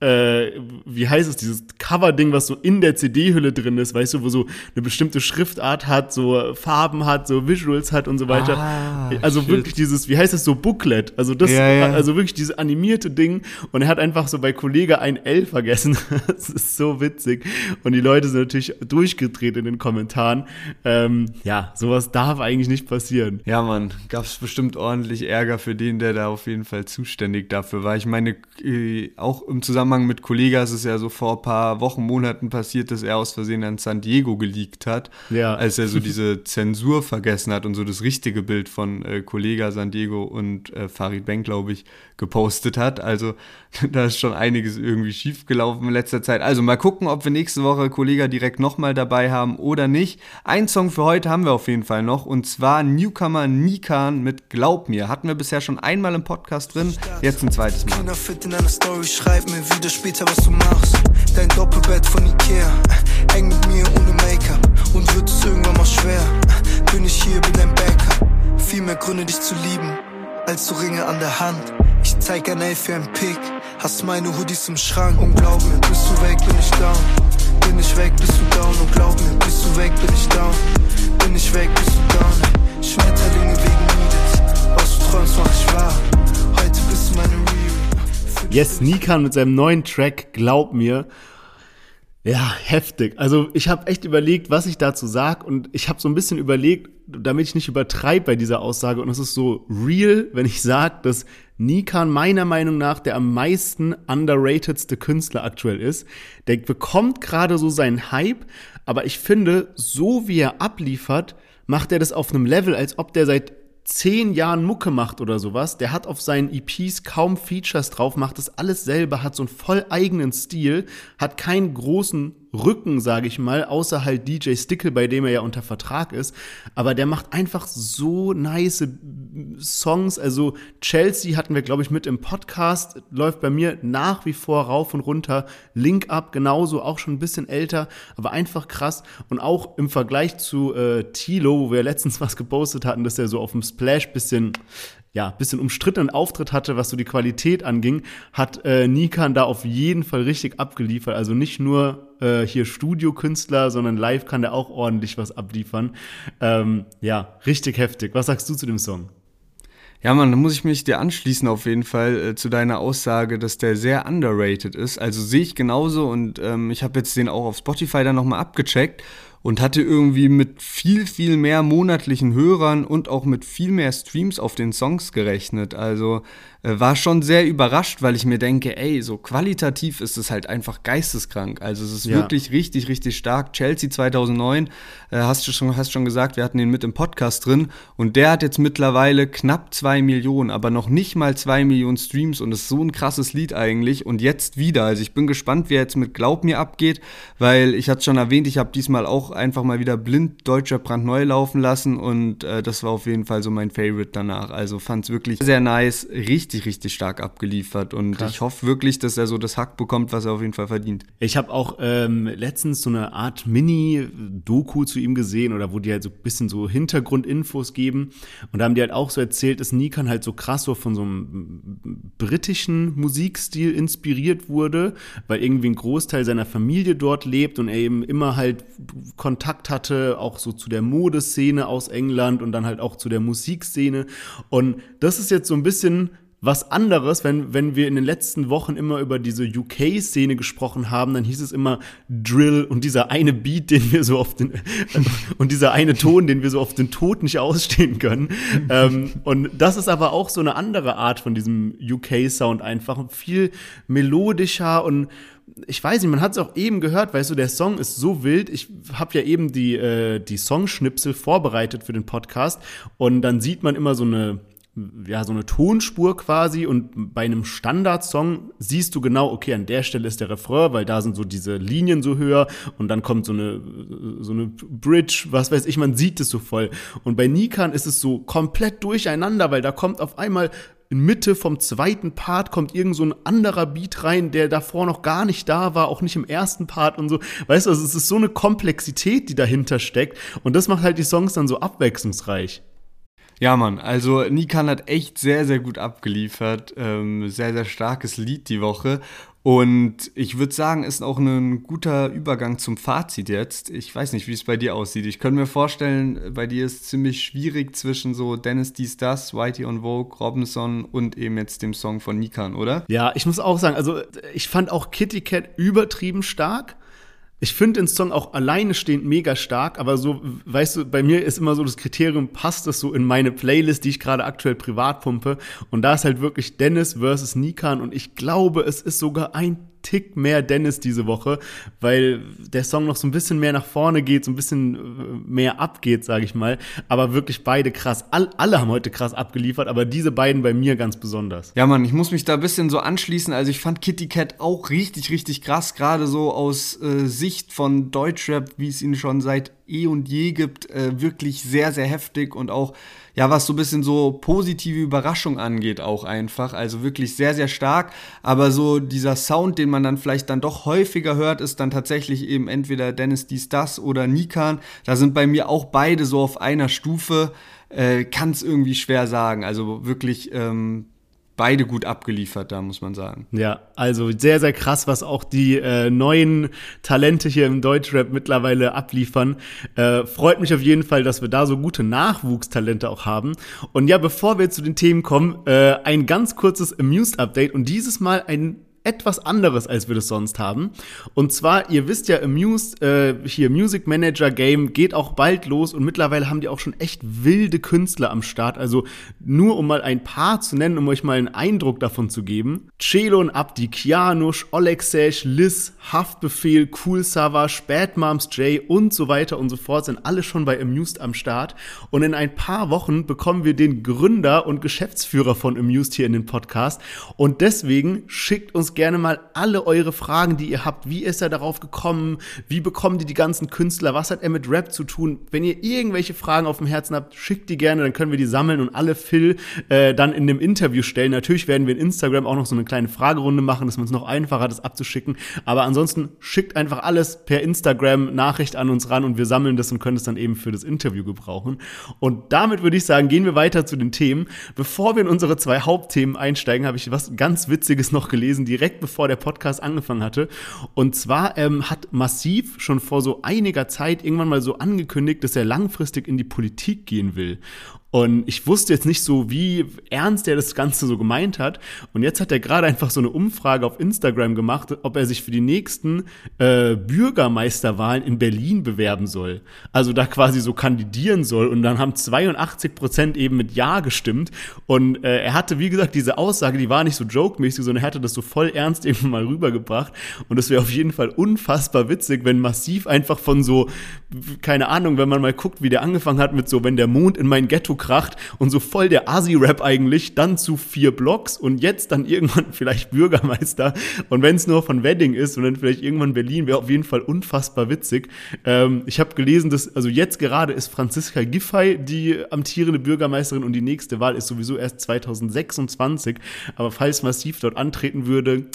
äh, wie heißt es, dieses Cover-Ding, was so in der CD-Hülle drin ist, weißt du, wo so eine bestimmte Schriftart hat, so Farben hat, so Visuals hat und so weiter. Ah, also shit. wirklich dieses, wie heißt es, so Booklet. Also das, ja, ja. also wirklich dieses animierte Ding. Und er hat einfach so bei Kollege ein L vergessen. das ist so witzig. Und die Leute sind natürlich durchgedreht in den Kommentaren. Ähm, ja, sowas darf eigentlich nicht passieren. Ja, Mann, gab es bestimmt ordentlich Ärger für den, der da auf jeden Fall zuständig dafür war. Ich meine, äh, auch im Zusammenhang Zusammenhang mit Kollega ist es ja so vor ein paar Wochen, Monaten passiert, dass er aus Versehen an San Diego geleakt hat, ja. als er so diese Zensur vergessen hat und so das richtige Bild von äh, Kollega San Diego und äh, Farid Bang, glaube ich, gepostet hat. Also da ist schon einiges irgendwie schiefgelaufen in letzter Zeit. Also mal gucken, ob wir nächste Woche Kollega direkt nochmal dabei haben oder nicht. Ein Song für heute haben wir auf jeden Fall noch und zwar Newcomer Nikan mit Glaub mir. Hatten wir bisher schon einmal im Podcast drin, jetzt ein zweites Mal. fit in einer Story, schreib mir wieder später, was du machst. Dein Doppelbett von Ikea, häng mit mir ohne Make-up und wird es irgendwann mal schwer. Bin ich hier, bin ein Backup. Viel mehr Gründe, dich zu lieben, als du Ringe an der Hand. Zeig ein L für ein Pick, hast meine Hoodies im Schrank und glaub mir, bist du weg, bin ich down. Bin ich weg, bist du down und glaub mir, bist du weg, bin ich down bin ich weg, bist du down, ey. Schmetterlinge wegen Needles. Was du träumst, mach ich wahr. Heute bist du meine Real. Yes, Nikan mit seinem neuen Track, glaub mir. Ja, heftig. Also ich habe echt überlegt, was ich dazu sag und ich habe so ein bisschen überlegt, damit ich nicht übertreibe bei dieser Aussage und es ist so real, wenn ich sage, dass Nikan meiner Meinung nach der am meisten underratedste Künstler aktuell ist. Der bekommt gerade so seinen Hype, aber ich finde, so wie er abliefert, macht er das auf einem Level, als ob der seit zehn Jahren Mucke macht oder sowas. Der hat auf seinen EPs kaum Features drauf, macht das alles selber, hat so einen voll eigenen Stil, hat keinen großen Rücken, sage ich mal, außer halt DJ Stickle, bei dem er ja unter Vertrag ist. Aber der macht einfach so nice Songs. Also Chelsea hatten wir, glaube ich, mit im Podcast. Läuft bei mir nach wie vor rauf und runter. Link Up genauso, auch schon ein bisschen älter, aber einfach krass. Und auch im Vergleich zu äh, Tilo, wo wir letztens was gepostet hatten, dass er so auf dem Splash bisschen ja, bisschen umstrittenen Auftritt hatte, was so die Qualität anging, hat äh, Nikan da auf jeden Fall richtig abgeliefert. Also nicht nur äh, hier Studiokünstler, sondern live kann der auch ordentlich was abliefern. Ähm, ja, richtig heftig. Was sagst du zu dem Song? Ja, Mann, da muss ich mich dir anschließen auf jeden Fall äh, zu deiner Aussage, dass der sehr underrated ist. Also sehe ich genauso und ähm, ich habe jetzt den auch auf Spotify dann nochmal abgecheckt und hatte irgendwie mit viel, viel mehr monatlichen Hörern und auch mit viel mehr Streams auf den Songs gerechnet. Also war schon sehr überrascht, weil ich mir denke, ey, so qualitativ ist es halt einfach geisteskrank. Also es ist ja. wirklich richtig, richtig stark. Chelsea 2009, äh, hast du schon, hast schon gesagt, wir hatten ihn mit im Podcast drin und der hat jetzt mittlerweile knapp zwei Millionen, aber noch nicht mal zwei Millionen Streams und ist so ein krasses Lied eigentlich und jetzt wieder. Also ich bin gespannt, wie er jetzt mit Glaub mir abgeht, weil ich hatte schon erwähnt, ich habe diesmal auch einfach mal wieder blind deutscher brandneu laufen lassen und äh, das war auf jeden Fall so mein Favorite danach. Also fand es wirklich sehr nice, richtig richtig, richtig stark abgeliefert. Und Krass. ich hoffe wirklich, dass er so das Hack bekommt, was er auf jeden Fall verdient. Ich habe auch ähm, letztens so eine Art Mini-Doku zu ihm gesehen oder wo die halt so ein bisschen so Hintergrundinfos geben. Und da haben die halt auch so erzählt, dass Nikan halt so krass so von so einem britischen Musikstil inspiriert wurde, weil irgendwie ein Großteil seiner Familie dort lebt und er eben immer halt Kontakt hatte, auch so zu der Modeszene aus England und dann halt auch zu der Musikszene. Und das ist jetzt so ein bisschen was anderes, wenn, wenn wir in den letzten Wochen immer über diese UK-Szene gesprochen haben, dann hieß es immer Drill und dieser eine Beat, den wir so auf den, und dieser eine Ton, den wir so auf den Tod nicht ausstehen können. ähm, und das ist aber auch so eine andere Art von diesem UK-Sound einfach. Viel melodischer und ich weiß nicht, man hat es auch eben gehört, weißt du, der Song ist so wild. Ich habe ja eben die, äh, die Songschnipsel vorbereitet für den Podcast und dann sieht man immer so eine ja, so eine Tonspur quasi und bei einem Standardsong siehst du genau, okay, an der Stelle ist der Refrain, weil da sind so diese Linien so höher und dann kommt so eine, so eine Bridge, was weiß ich, man sieht es so voll. Und bei Nikan ist es so komplett durcheinander, weil da kommt auf einmal in Mitte vom zweiten Part kommt irgend so ein anderer Beat rein, der davor noch gar nicht da war, auch nicht im ersten Part und so. Weißt du, also es ist so eine Komplexität, die dahinter steckt und das macht halt die Songs dann so abwechslungsreich. Ja, Mann, also Nikan hat echt sehr, sehr gut abgeliefert. Ähm, sehr, sehr starkes Lied die Woche. Und ich würde sagen, ist auch ein guter Übergang zum Fazit jetzt. Ich weiß nicht, wie es bei dir aussieht. Ich könnte mir vorstellen, bei dir ist ziemlich schwierig zwischen so Dennis Dies Das, Whitey on Vogue, Robinson und eben jetzt dem Song von Nikan, oder? Ja, ich muss auch sagen, also ich fand auch Kitty Cat übertrieben stark. Ich finde den Song auch alleine stehend mega stark, aber so, weißt du, bei mir ist immer so das Kriterium, passt das so in meine Playlist, die ich gerade aktuell privat pumpe? Und da ist halt wirklich Dennis versus Nikan und ich glaube, es ist sogar ein Tick mehr Dennis diese Woche, weil der Song noch so ein bisschen mehr nach vorne geht, so ein bisschen äh, mehr abgeht, sage ich mal. Aber wirklich beide krass. All, alle haben heute krass abgeliefert, aber diese beiden bei mir ganz besonders. Ja, Mann, ich muss mich da ein bisschen so anschließen. Also ich fand Kitty Cat auch richtig, richtig krass, gerade so aus äh, Sicht von Deutschrap, wie es ihn schon seit eh und je gibt, äh, wirklich sehr, sehr heftig und auch ja, was so ein bisschen so positive Überraschung angeht, auch einfach. Also wirklich sehr, sehr stark. Aber so dieser Sound, den man dann vielleicht dann doch häufiger hört, ist dann tatsächlich eben entweder Dennis Dies Das oder Nikan. Da sind bei mir auch beide so auf einer Stufe. Äh, Kann es irgendwie schwer sagen. Also wirklich ähm, beide gut abgeliefert da, muss man sagen. Ja, also sehr, sehr krass, was auch die äh, neuen Talente hier im Deutschrap mittlerweile abliefern. Äh, freut mich auf jeden Fall, dass wir da so gute Nachwuchstalente auch haben. Und ja, bevor wir zu den Themen kommen, äh, ein ganz kurzes Amused-Update und dieses Mal ein etwas anderes, als wir das sonst haben. Und zwar, ihr wisst ja, Amused, äh, hier Music Manager Game geht auch bald los und mittlerweile haben die auch schon echt wilde Künstler am Start. Also nur um mal ein paar zu nennen, um euch mal einen Eindruck davon zu geben. Celon Abdi, Kianush, Olexesh, Liz, Haftbefehl, Cool Savage, Bad Moms J und so weiter und so fort sind alle schon bei Amused am Start. Und in ein paar Wochen bekommen wir den Gründer und Geschäftsführer von Amused hier in den Podcast. Und deswegen schickt uns gerne mal alle eure Fragen, die ihr habt. Wie ist er darauf gekommen? Wie bekommen die die ganzen Künstler? Was hat er mit Rap zu tun? Wenn ihr irgendwelche Fragen auf dem Herzen habt, schickt die gerne, dann können wir die sammeln und alle Phil äh, dann in dem Interview stellen. Natürlich werden wir in Instagram auch noch so eine kleine Fragerunde machen, dass man es noch einfacher hat, das abzuschicken. Aber ansonsten schickt einfach alles per Instagram Nachricht an uns ran und wir sammeln das und können es dann eben für das Interview gebrauchen. Und damit würde ich sagen, gehen wir weiter zu den Themen. Bevor wir in unsere zwei Hauptthemen einsteigen, habe ich was ganz Witziges noch gelesen, direkt direkt bevor der Podcast angefangen hatte. Und zwar ähm, hat Massiv schon vor so einiger Zeit irgendwann mal so angekündigt, dass er langfristig in die Politik gehen will. Und ich wusste jetzt nicht so, wie ernst er das Ganze so gemeint hat. Und jetzt hat er gerade einfach so eine Umfrage auf Instagram gemacht, ob er sich für die nächsten äh, Bürgermeisterwahlen in Berlin bewerben soll. Also da quasi so kandidieren soll. Und dann haben 82 Prozent eben mit Ja gestimmt. Und äh, er hatte, wie gesagt, diese Aussage, die war nicht so joke-mäßig, sondern er hatte das so voll ernst eben mal rübergebracht. Und es wäre auf jeden Fall unfassbar witzig, wenn massiv einfach von so, keine Ahnung, wenn man mal guckt, wie der angefangen hat mit so, wenn der Mond in mein Ghetto kracht und so voll der Asi-Rap eigentlich, dann zu vier Blocks und jetzt dann irgendwann vielleicht Bürgermeister. Und wenn es nur von Wedding ist und dann vielleicht irgendwann Berlin, wäre auf jeden Fall unfassbar witzig. Ähm, ich habe gelesen, dass, also jetzt gerade ist Franziska Giffey die amtierende Bürgermeisterin und die nächste Wahl ist sowieso erst 2026. Aber falls Massiv dort antreten würde,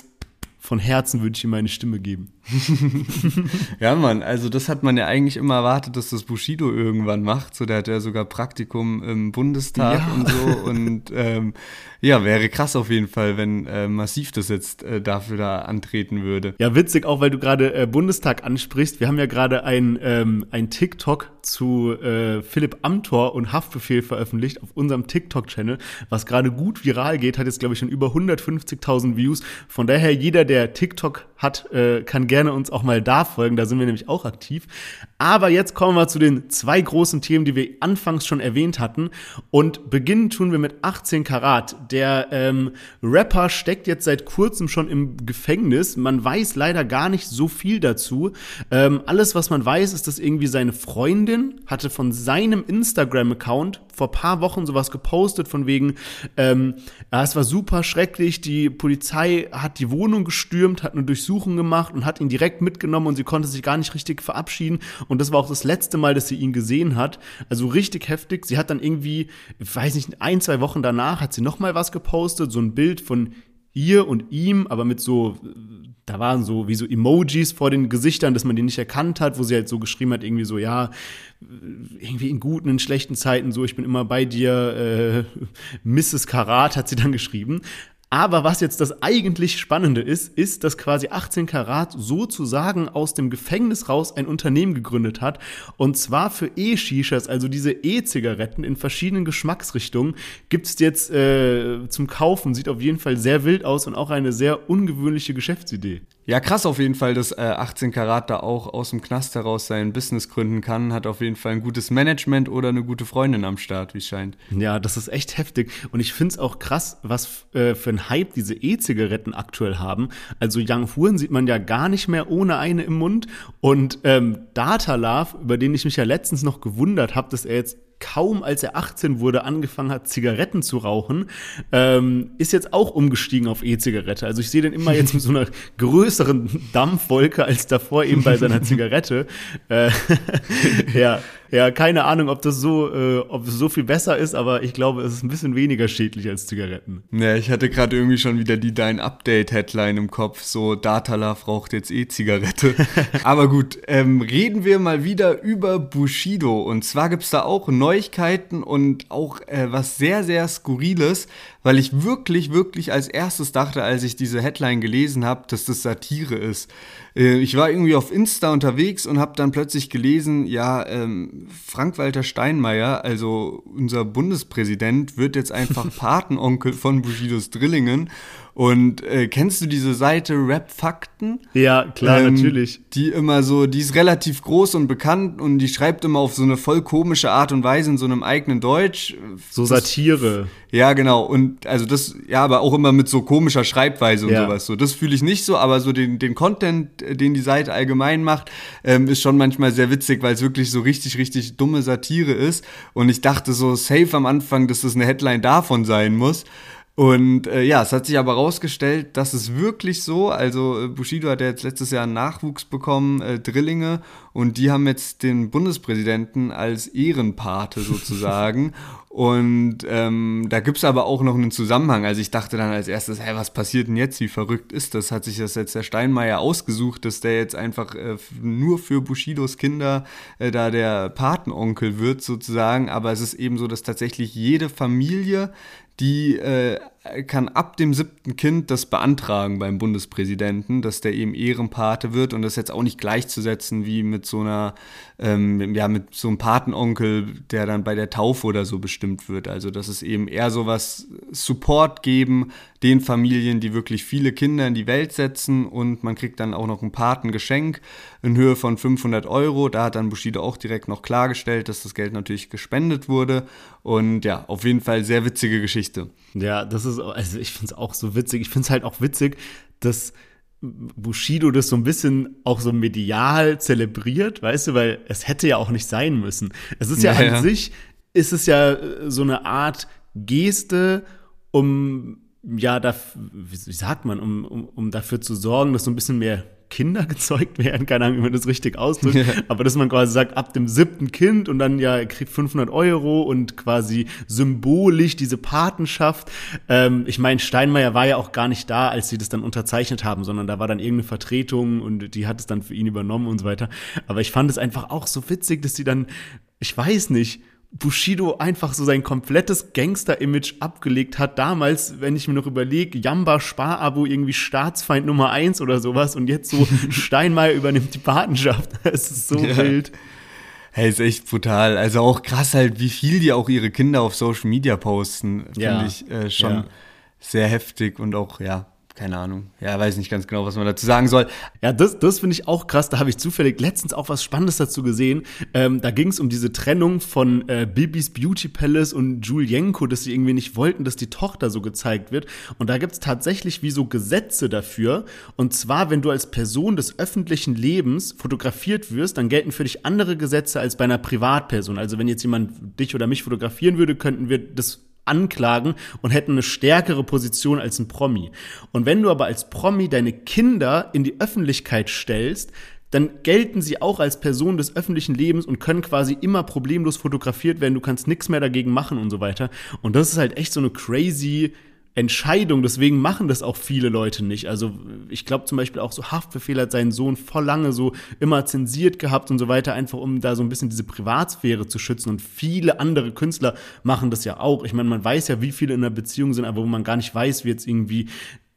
von Herzen würde ich ihm meine Stimme geben. ja, Mann, also das hat man ja eigentlich immer erwartet, dass das Bushido irgendwann macht. So, der hat ja sogar Praktikum im Bundestag ja. und so. Und ähm, ja, wäre krass auf jeden Fall, wenn äh, Massiv das jetzt äh, dafür da antreten würde. Ja, witzig, auch weil du gerade äh, Bundestag ansprichst. Wir haben ja gerade ein, ähm, ein TikTok zu äh, Philipp Amthor und Haftbefehl veröffentlicht auf unserem TikTok-Channel, was gerade gut viral geht, hat jetzt, glaube ich, schon über 150.000 Views. Von daher, jeder, der TikTok hat, äh, kann gerne uns auch mal da folgen. Da sind wir nämlich auch aktiv. Aber jetzt kommen wir zu den zwei großen Themen, die wir anfangs schon erwähnt hatten. Und beginnen tun wir mit 18 Karat. Der ähm, Rapper steckt jetzt seit kurzem schon im Gefängnis. Man weiß leider gar nicht so viel dazu. Ähm, alles, was man weiß, ist, dass irgendwie seine Freundin hatte von seinem Instagram-Account vor paar Wochen sowas gepostet von wegen, ähm, ja, es war super schrecklich, die Polizei hat die Wohnung gestürmt, hat eine Durchsuchung gemacht und hat ihn direkt mitgenommen und sie konnte sich gar nicht richtig verabschieden und das war auch das letzte Mal, dass sie ihn gesehen hat. Also richtig heftig. Sie hat dann irgendwie, ich weiß nicht, ein, zwei Wochen danach hat sie noch mal was gepostet, so ein Bild von ihr und ihm, aber mit so, da waren so wie so Emojis vor den Gesichtern, dass man die nicht erkannt hat, wo sie halt so geschrieben hat, irgendwie so, ja, irgendwie in guten, in schlechten Zeiten, so, ich bin immer bei dir, äh, Mrs. Karat hat sie dann geschrieben. Aber was jetzt das eigentlich Spannende ist, ist, dass quasi 18 Karat sozusagen aus dem Gefängnis raus ein Unternehmen gegründet hat. Und zwar für E-Shishas, also diese E-Zigaretten in verschiedenen Geschmacksrichtungen, gibt's jetzt äh, zum Kaufen. Sieht auf jeden Fall sehr wild aus und auch eine sehr ungewöhnliche Geschäftsidee. Ja, krass auf jeden Fall, dass äh, 18 Karat da auch aus dem Knast heraus sein Business gründen kann. Hat auf jeden Fall ein gutes Management oder eine gute Freundin am Start, wie es scheint. Ja, das ist echt heftig. Und ich find's auch krass, was äh, für ein Hype diese E-Zigaretten aktuell haben. Also Young Huren sieht man ja gar nicht mehr ohne eine im Mund. Und ähm, Data Love, über den ich mich ja letztens noch gewundert habe, dass er jetzt kaum als er 18 wurde angefangen hat, Zigaretten zu rauchen, ähm, ist jetzt auch umgestiegen auf E-Zigarette. Also ich sehe den immer jetzt mit so einer größeren Dampfwolke als davor eben bei seiner Zigarette. Äh, ja, ja, keine Ahnung, ob das so, äh, ob es so viel besser ist, aber ich glaube, es ist ein bisschen weniger schädlich als Zigaretten. Ja, ich hatte gerade irgendwie schon wieder die Dein Update-Headline im Kopf, so Datalove raucht jetzt eh Zigarette. aber gut, ähm, reden wir mal wieder über Bushido. Und zwar gibt's da auch Neuigkeiten und auch äh, was sehr, sehr Skurriles, weil ich wirklich, wirklich als erstes dachte, als ich diese Headline gelesen habe, dass das Satire ist. Äh, ich war irgendwie auf Insta unterwegs und habe dann plötzlich gelesen, ja, ähm, Frank-Walter Steinmeier, also unser Bundespräsident, wird jetzt einfach Patenonkel von Bushidos Drillingen. Und äh, kennst du diese Seite Rap Fakten? Ja, klar, Ähm, natürlich. Die immer so, die ist relativ groß und bekannt und die schreibt immer auf so eine voll komische Art und Weise in so einem eigenen Deutsch. So Das- Satire. Ja, genau. Und also das, ja, aber auch immer mit so komischer Schreibweise und Ja. sowas. So, das fühle ich nicht so, aber so den, den Content, äh, den die Seite allgemein macht, ähm, ist schon manchmal sehr witzig, weil es wirklich so richtig, richtig dumme Satire ist. Und ich dachte so safe am Anfang, dass das eine Headline davon sein muss. Und äh, ja, es hat sich aber rausgestellt, dass es wirklich so, also äh, Bushido hat ja jetzt letztes Jahr einen Nachwuchs bekommen, äh, Drillinge, und die haben jetzt den Bundespräsidenten als Ehrenpate sozusagen. und ähm, da gibt's aber auch noch einen Zusammenhang. Also ich dachte dann als erstes, hey, was passiert denn jetzt? Wie verrückt ist das? Hat sich das jetzt der Steinmeier ausgesucht, dass der jetzt einfach äh, nur für Bushidos Kinder äh, da der Patenonkel wird sozusagen. Aber es ist eben so, dass tatsächlich jede Familie die äh, kann ab dem siebten Kind das beantragen beim Bundespräsidenten, dass der eben Ehrenpate wird und das jetzt auch nicht gleichzusetzen wie mit so einer, ähm, ja, mit so einem Patenonkel, der dann bei der Taufe oder so bestimmt wird. Also das ist eben eher sowas Support geben den Familien, die wirklich viele Kinder in die Welt setzen und man kriegt dann auch noch ein Patengeschenk in Höhe von 500 Euro. Da hat dann Bushido auch direkt noch klargestellt, dass das Geld natürlich gespendet wurde und ja, auf jeden Fall sehr witzige Geschichte. Ja, das ist, also ich finde es auch so witzig. Ich finde es halt auch witzig, dass Bushido das so ein bisschen auch so medial zelebriert, weißt du, weil es hätte ja auch nicht sein müssen. Es ist ja, Ja, an ja. sich, ist es ja äh, so eine Art Geste, um, ja, da, wie sagt man, um, um, um dafür zu sorgen, dass so ein bisschen mehr Kinder gezeugt werden, keine Ahnung, wie man das richtig ausdrückt, aber dass man quasi sagt, ab dem siebten Kind und dann ja, er kriegt 500 Euro und quasi symbolisch diese Patenschaft. Ähm, ich meine, Steinmeier war ja auch gar nicht da, als sie das dann unterzeichnet haben, sondern da war dann irgendeine Vertretung und die hat es dann für ihn übernommen und so weiter. Aber ich fand es einfach auch so witzig, dass sie dann, ich weiß nicht, Bushido einfach so sein komplettes Gangster-Image abgelegt hat. Damals, wenn ich mir noch überlege, Jamba Sparabo irgendwie Staatsfeind Nummer eins oder sowas und jetzt so Steinmeier übernimmt die Patenschaft. Es ist so Ja. wild. Hey, ist echt brutal. Also auch krass halt, wie viel die auch ihre Kinder auf Social Media posten, Ja. finde ich äh, schon Ja. sehr heftig und auch, ja, keine Ahnung. Ja, weiß nicht ganz genau, was man dazu sagen soll. Ja, das, das finde ich auch krass. Da habe ich zufällig letztens auch was Spannendes dazu gesehen. Ähm, da ging es um diese Trennung von äh, Bibis Beauty Palace und Julienko, dass sie irgendwie nicht wollten, dass die Tochter so gezeigt wird. Und da gibt es tatsächlich wie so Gesetze dafür. Und zwar, wenn du als Person des öffentlichen Lebens fotografiert wirst, dann gelten für dich andere Gesetze als bei einer Privatperson. Also wenn jetzt jemand dich oder mich fotografieren würde, könnten wir das anklagen und hätten eine stärkere Position als ein Promi. Und wenn du aber als Promi deine Kinder in die Öffentlichkeit stellst, dann gelten sie auch als Person des öffentlichen Lebens und können quasi immer problemlos fotografiert werden. Du kannst nichts mehr dagegen machen und so weiter. Und das ist halt echt so eine crazy Entscheidung. Deswegen machen das auch viele Leute nicht. Also ich glaube zum Beispiel auch so Haftbefehl hat seinen Sohn voll lange so immer zensiert gehabt und so weiter, einfach um da so ein bisschen diese Privatsphäre zu schützen. Und viele andere Künstler machen das ja auch. Ich meine, man weiß ja, wie viele in einer Beziehung sind, aber wo man gar nicht weiß, wie jetzt irgendwie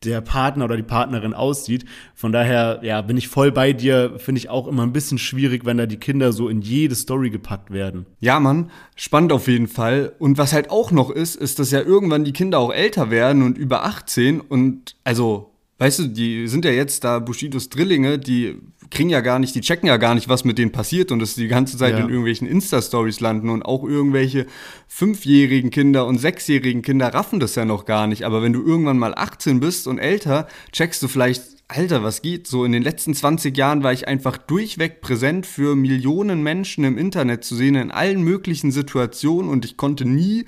der Partner oder die Partnerin aussieht. Von daher, ja, bin ich voll bei dir. Finde ich auch immer ein bisschen schwierig, wenn da die Kinder so in jede Story gepackt werden. Ja, Mann, spannend auf jeden Fall. Und was halt auch noch ist, ist, dass ja irgendwann die Kinder auch älter werden und über 18 und also, weißt du, die sind ja jetzt da Bushidos Drillinge, die kriegen ja gar nicht, die checken ja gar nicht, was mit denen passiert und dass die ganze Zeit Ja. in irgendwelchen Insta-Stories landen und auch irgendwelche fünfjährigen Kinder und sechsjährigen Kinder raffen das ja noch gar nicht. Aber wenn du irgendwann mal 18 bist und älter, checkst du vielleicht, Alter, was geht? So in den letzten 20 Jahren war ich einfach durchweg präsent für Millionen Menschen im Internet zu sehen, in allen möglichen Situationen und ich konnte nie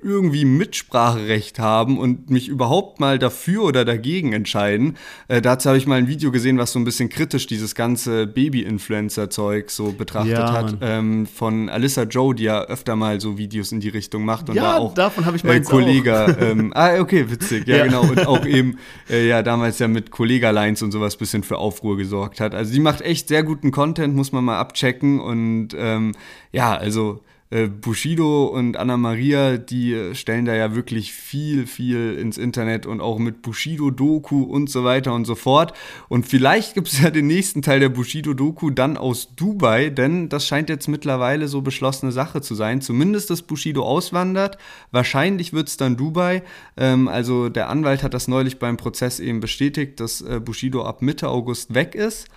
irgendwie Mitspracherecht haben und mich überhaupt mal dafür oder dagegen entscheiden. Äh, dazu habe ich mal ein Video gesehen, was so ein bisschen kritisch dieses ganze Baby-Influencer-Zeug so betrachtet Ja, hat, ähm, von Alyssa Joe, die ja öfter mal so Videos in die Richtung macht und Ja, da auch davon habe ich äh, meins auch. Kollege, ähm, ah, okay, witzig, ja, Ja. genau, und auch eben, äh, ja, damals ja mit Kollega-Lines und sowas bisschen für Aufruhr gesorgt hat. Also die macht echt sehr guten Content, muss man mal abchecken und ähm, ja, also äh, Bushido und Anna Maria, die äh, stellen da ja wirklich viel, viel ins Internet und auch mit Bushido-Doku und so weiter und so fort. Und vielleicht gibt es ja den nächsten Teil der Bushido-Doku dann aus Dubai, denn das scheint jetzt mittlerweile so beschlossene Sache zu sein. Zumindest, dass Bushido auswandert. Wahrscheinlich wird es dann Dubai. Ähm, also der Anwalt hat das neulich beim Prozess eben bestätigt, dass äh, Bushido ab Mitte August weg ist.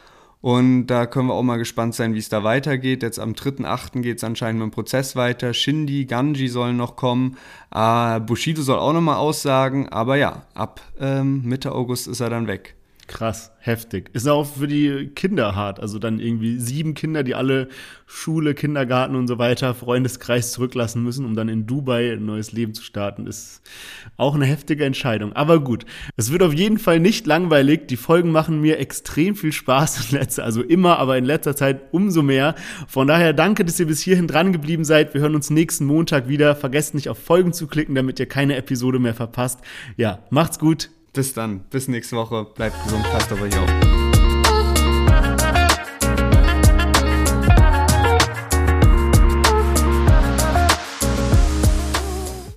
Und da können wir auch mal gespannt sein, wie es da weitergeht. Jetzt am 3.8. geht es anscheinend mit dem Prozess weiter. Shindy, Ganji sollen noch kommen. Äh, Bushido soll auch nochmal aussagen. Aber ja, ab ähm, Mitte August ist er dann weg. Krass, heftig. Ist auch für die Kinder hart. Also dann irgendwie sieben Kinder, die alle Schule, Kindergarten und so weiter, Freundeskreis zurücklassen müssen, um dann in Dubai ein neues Leben zu starten, ist auch eine heftige Entscheidung. Aber gut, es wird auf jeden Fall nicht langweilig. Die Folgen machen mir extrem viel Spaß in letzter, also immer, aber in letzter Zeit umso mehr. Von daher danke, dass ihr bis hierhin dran geblieben seid. Wir hören uns nächsten Montag wieder. Vergesst nicht auf Folgen zu klicken, damit ihr keine Episode mehr verpasst. Ja, macht's gut. Bis dann. Bis nächste Woche. Bleibt gesund. Passt auf euch auf.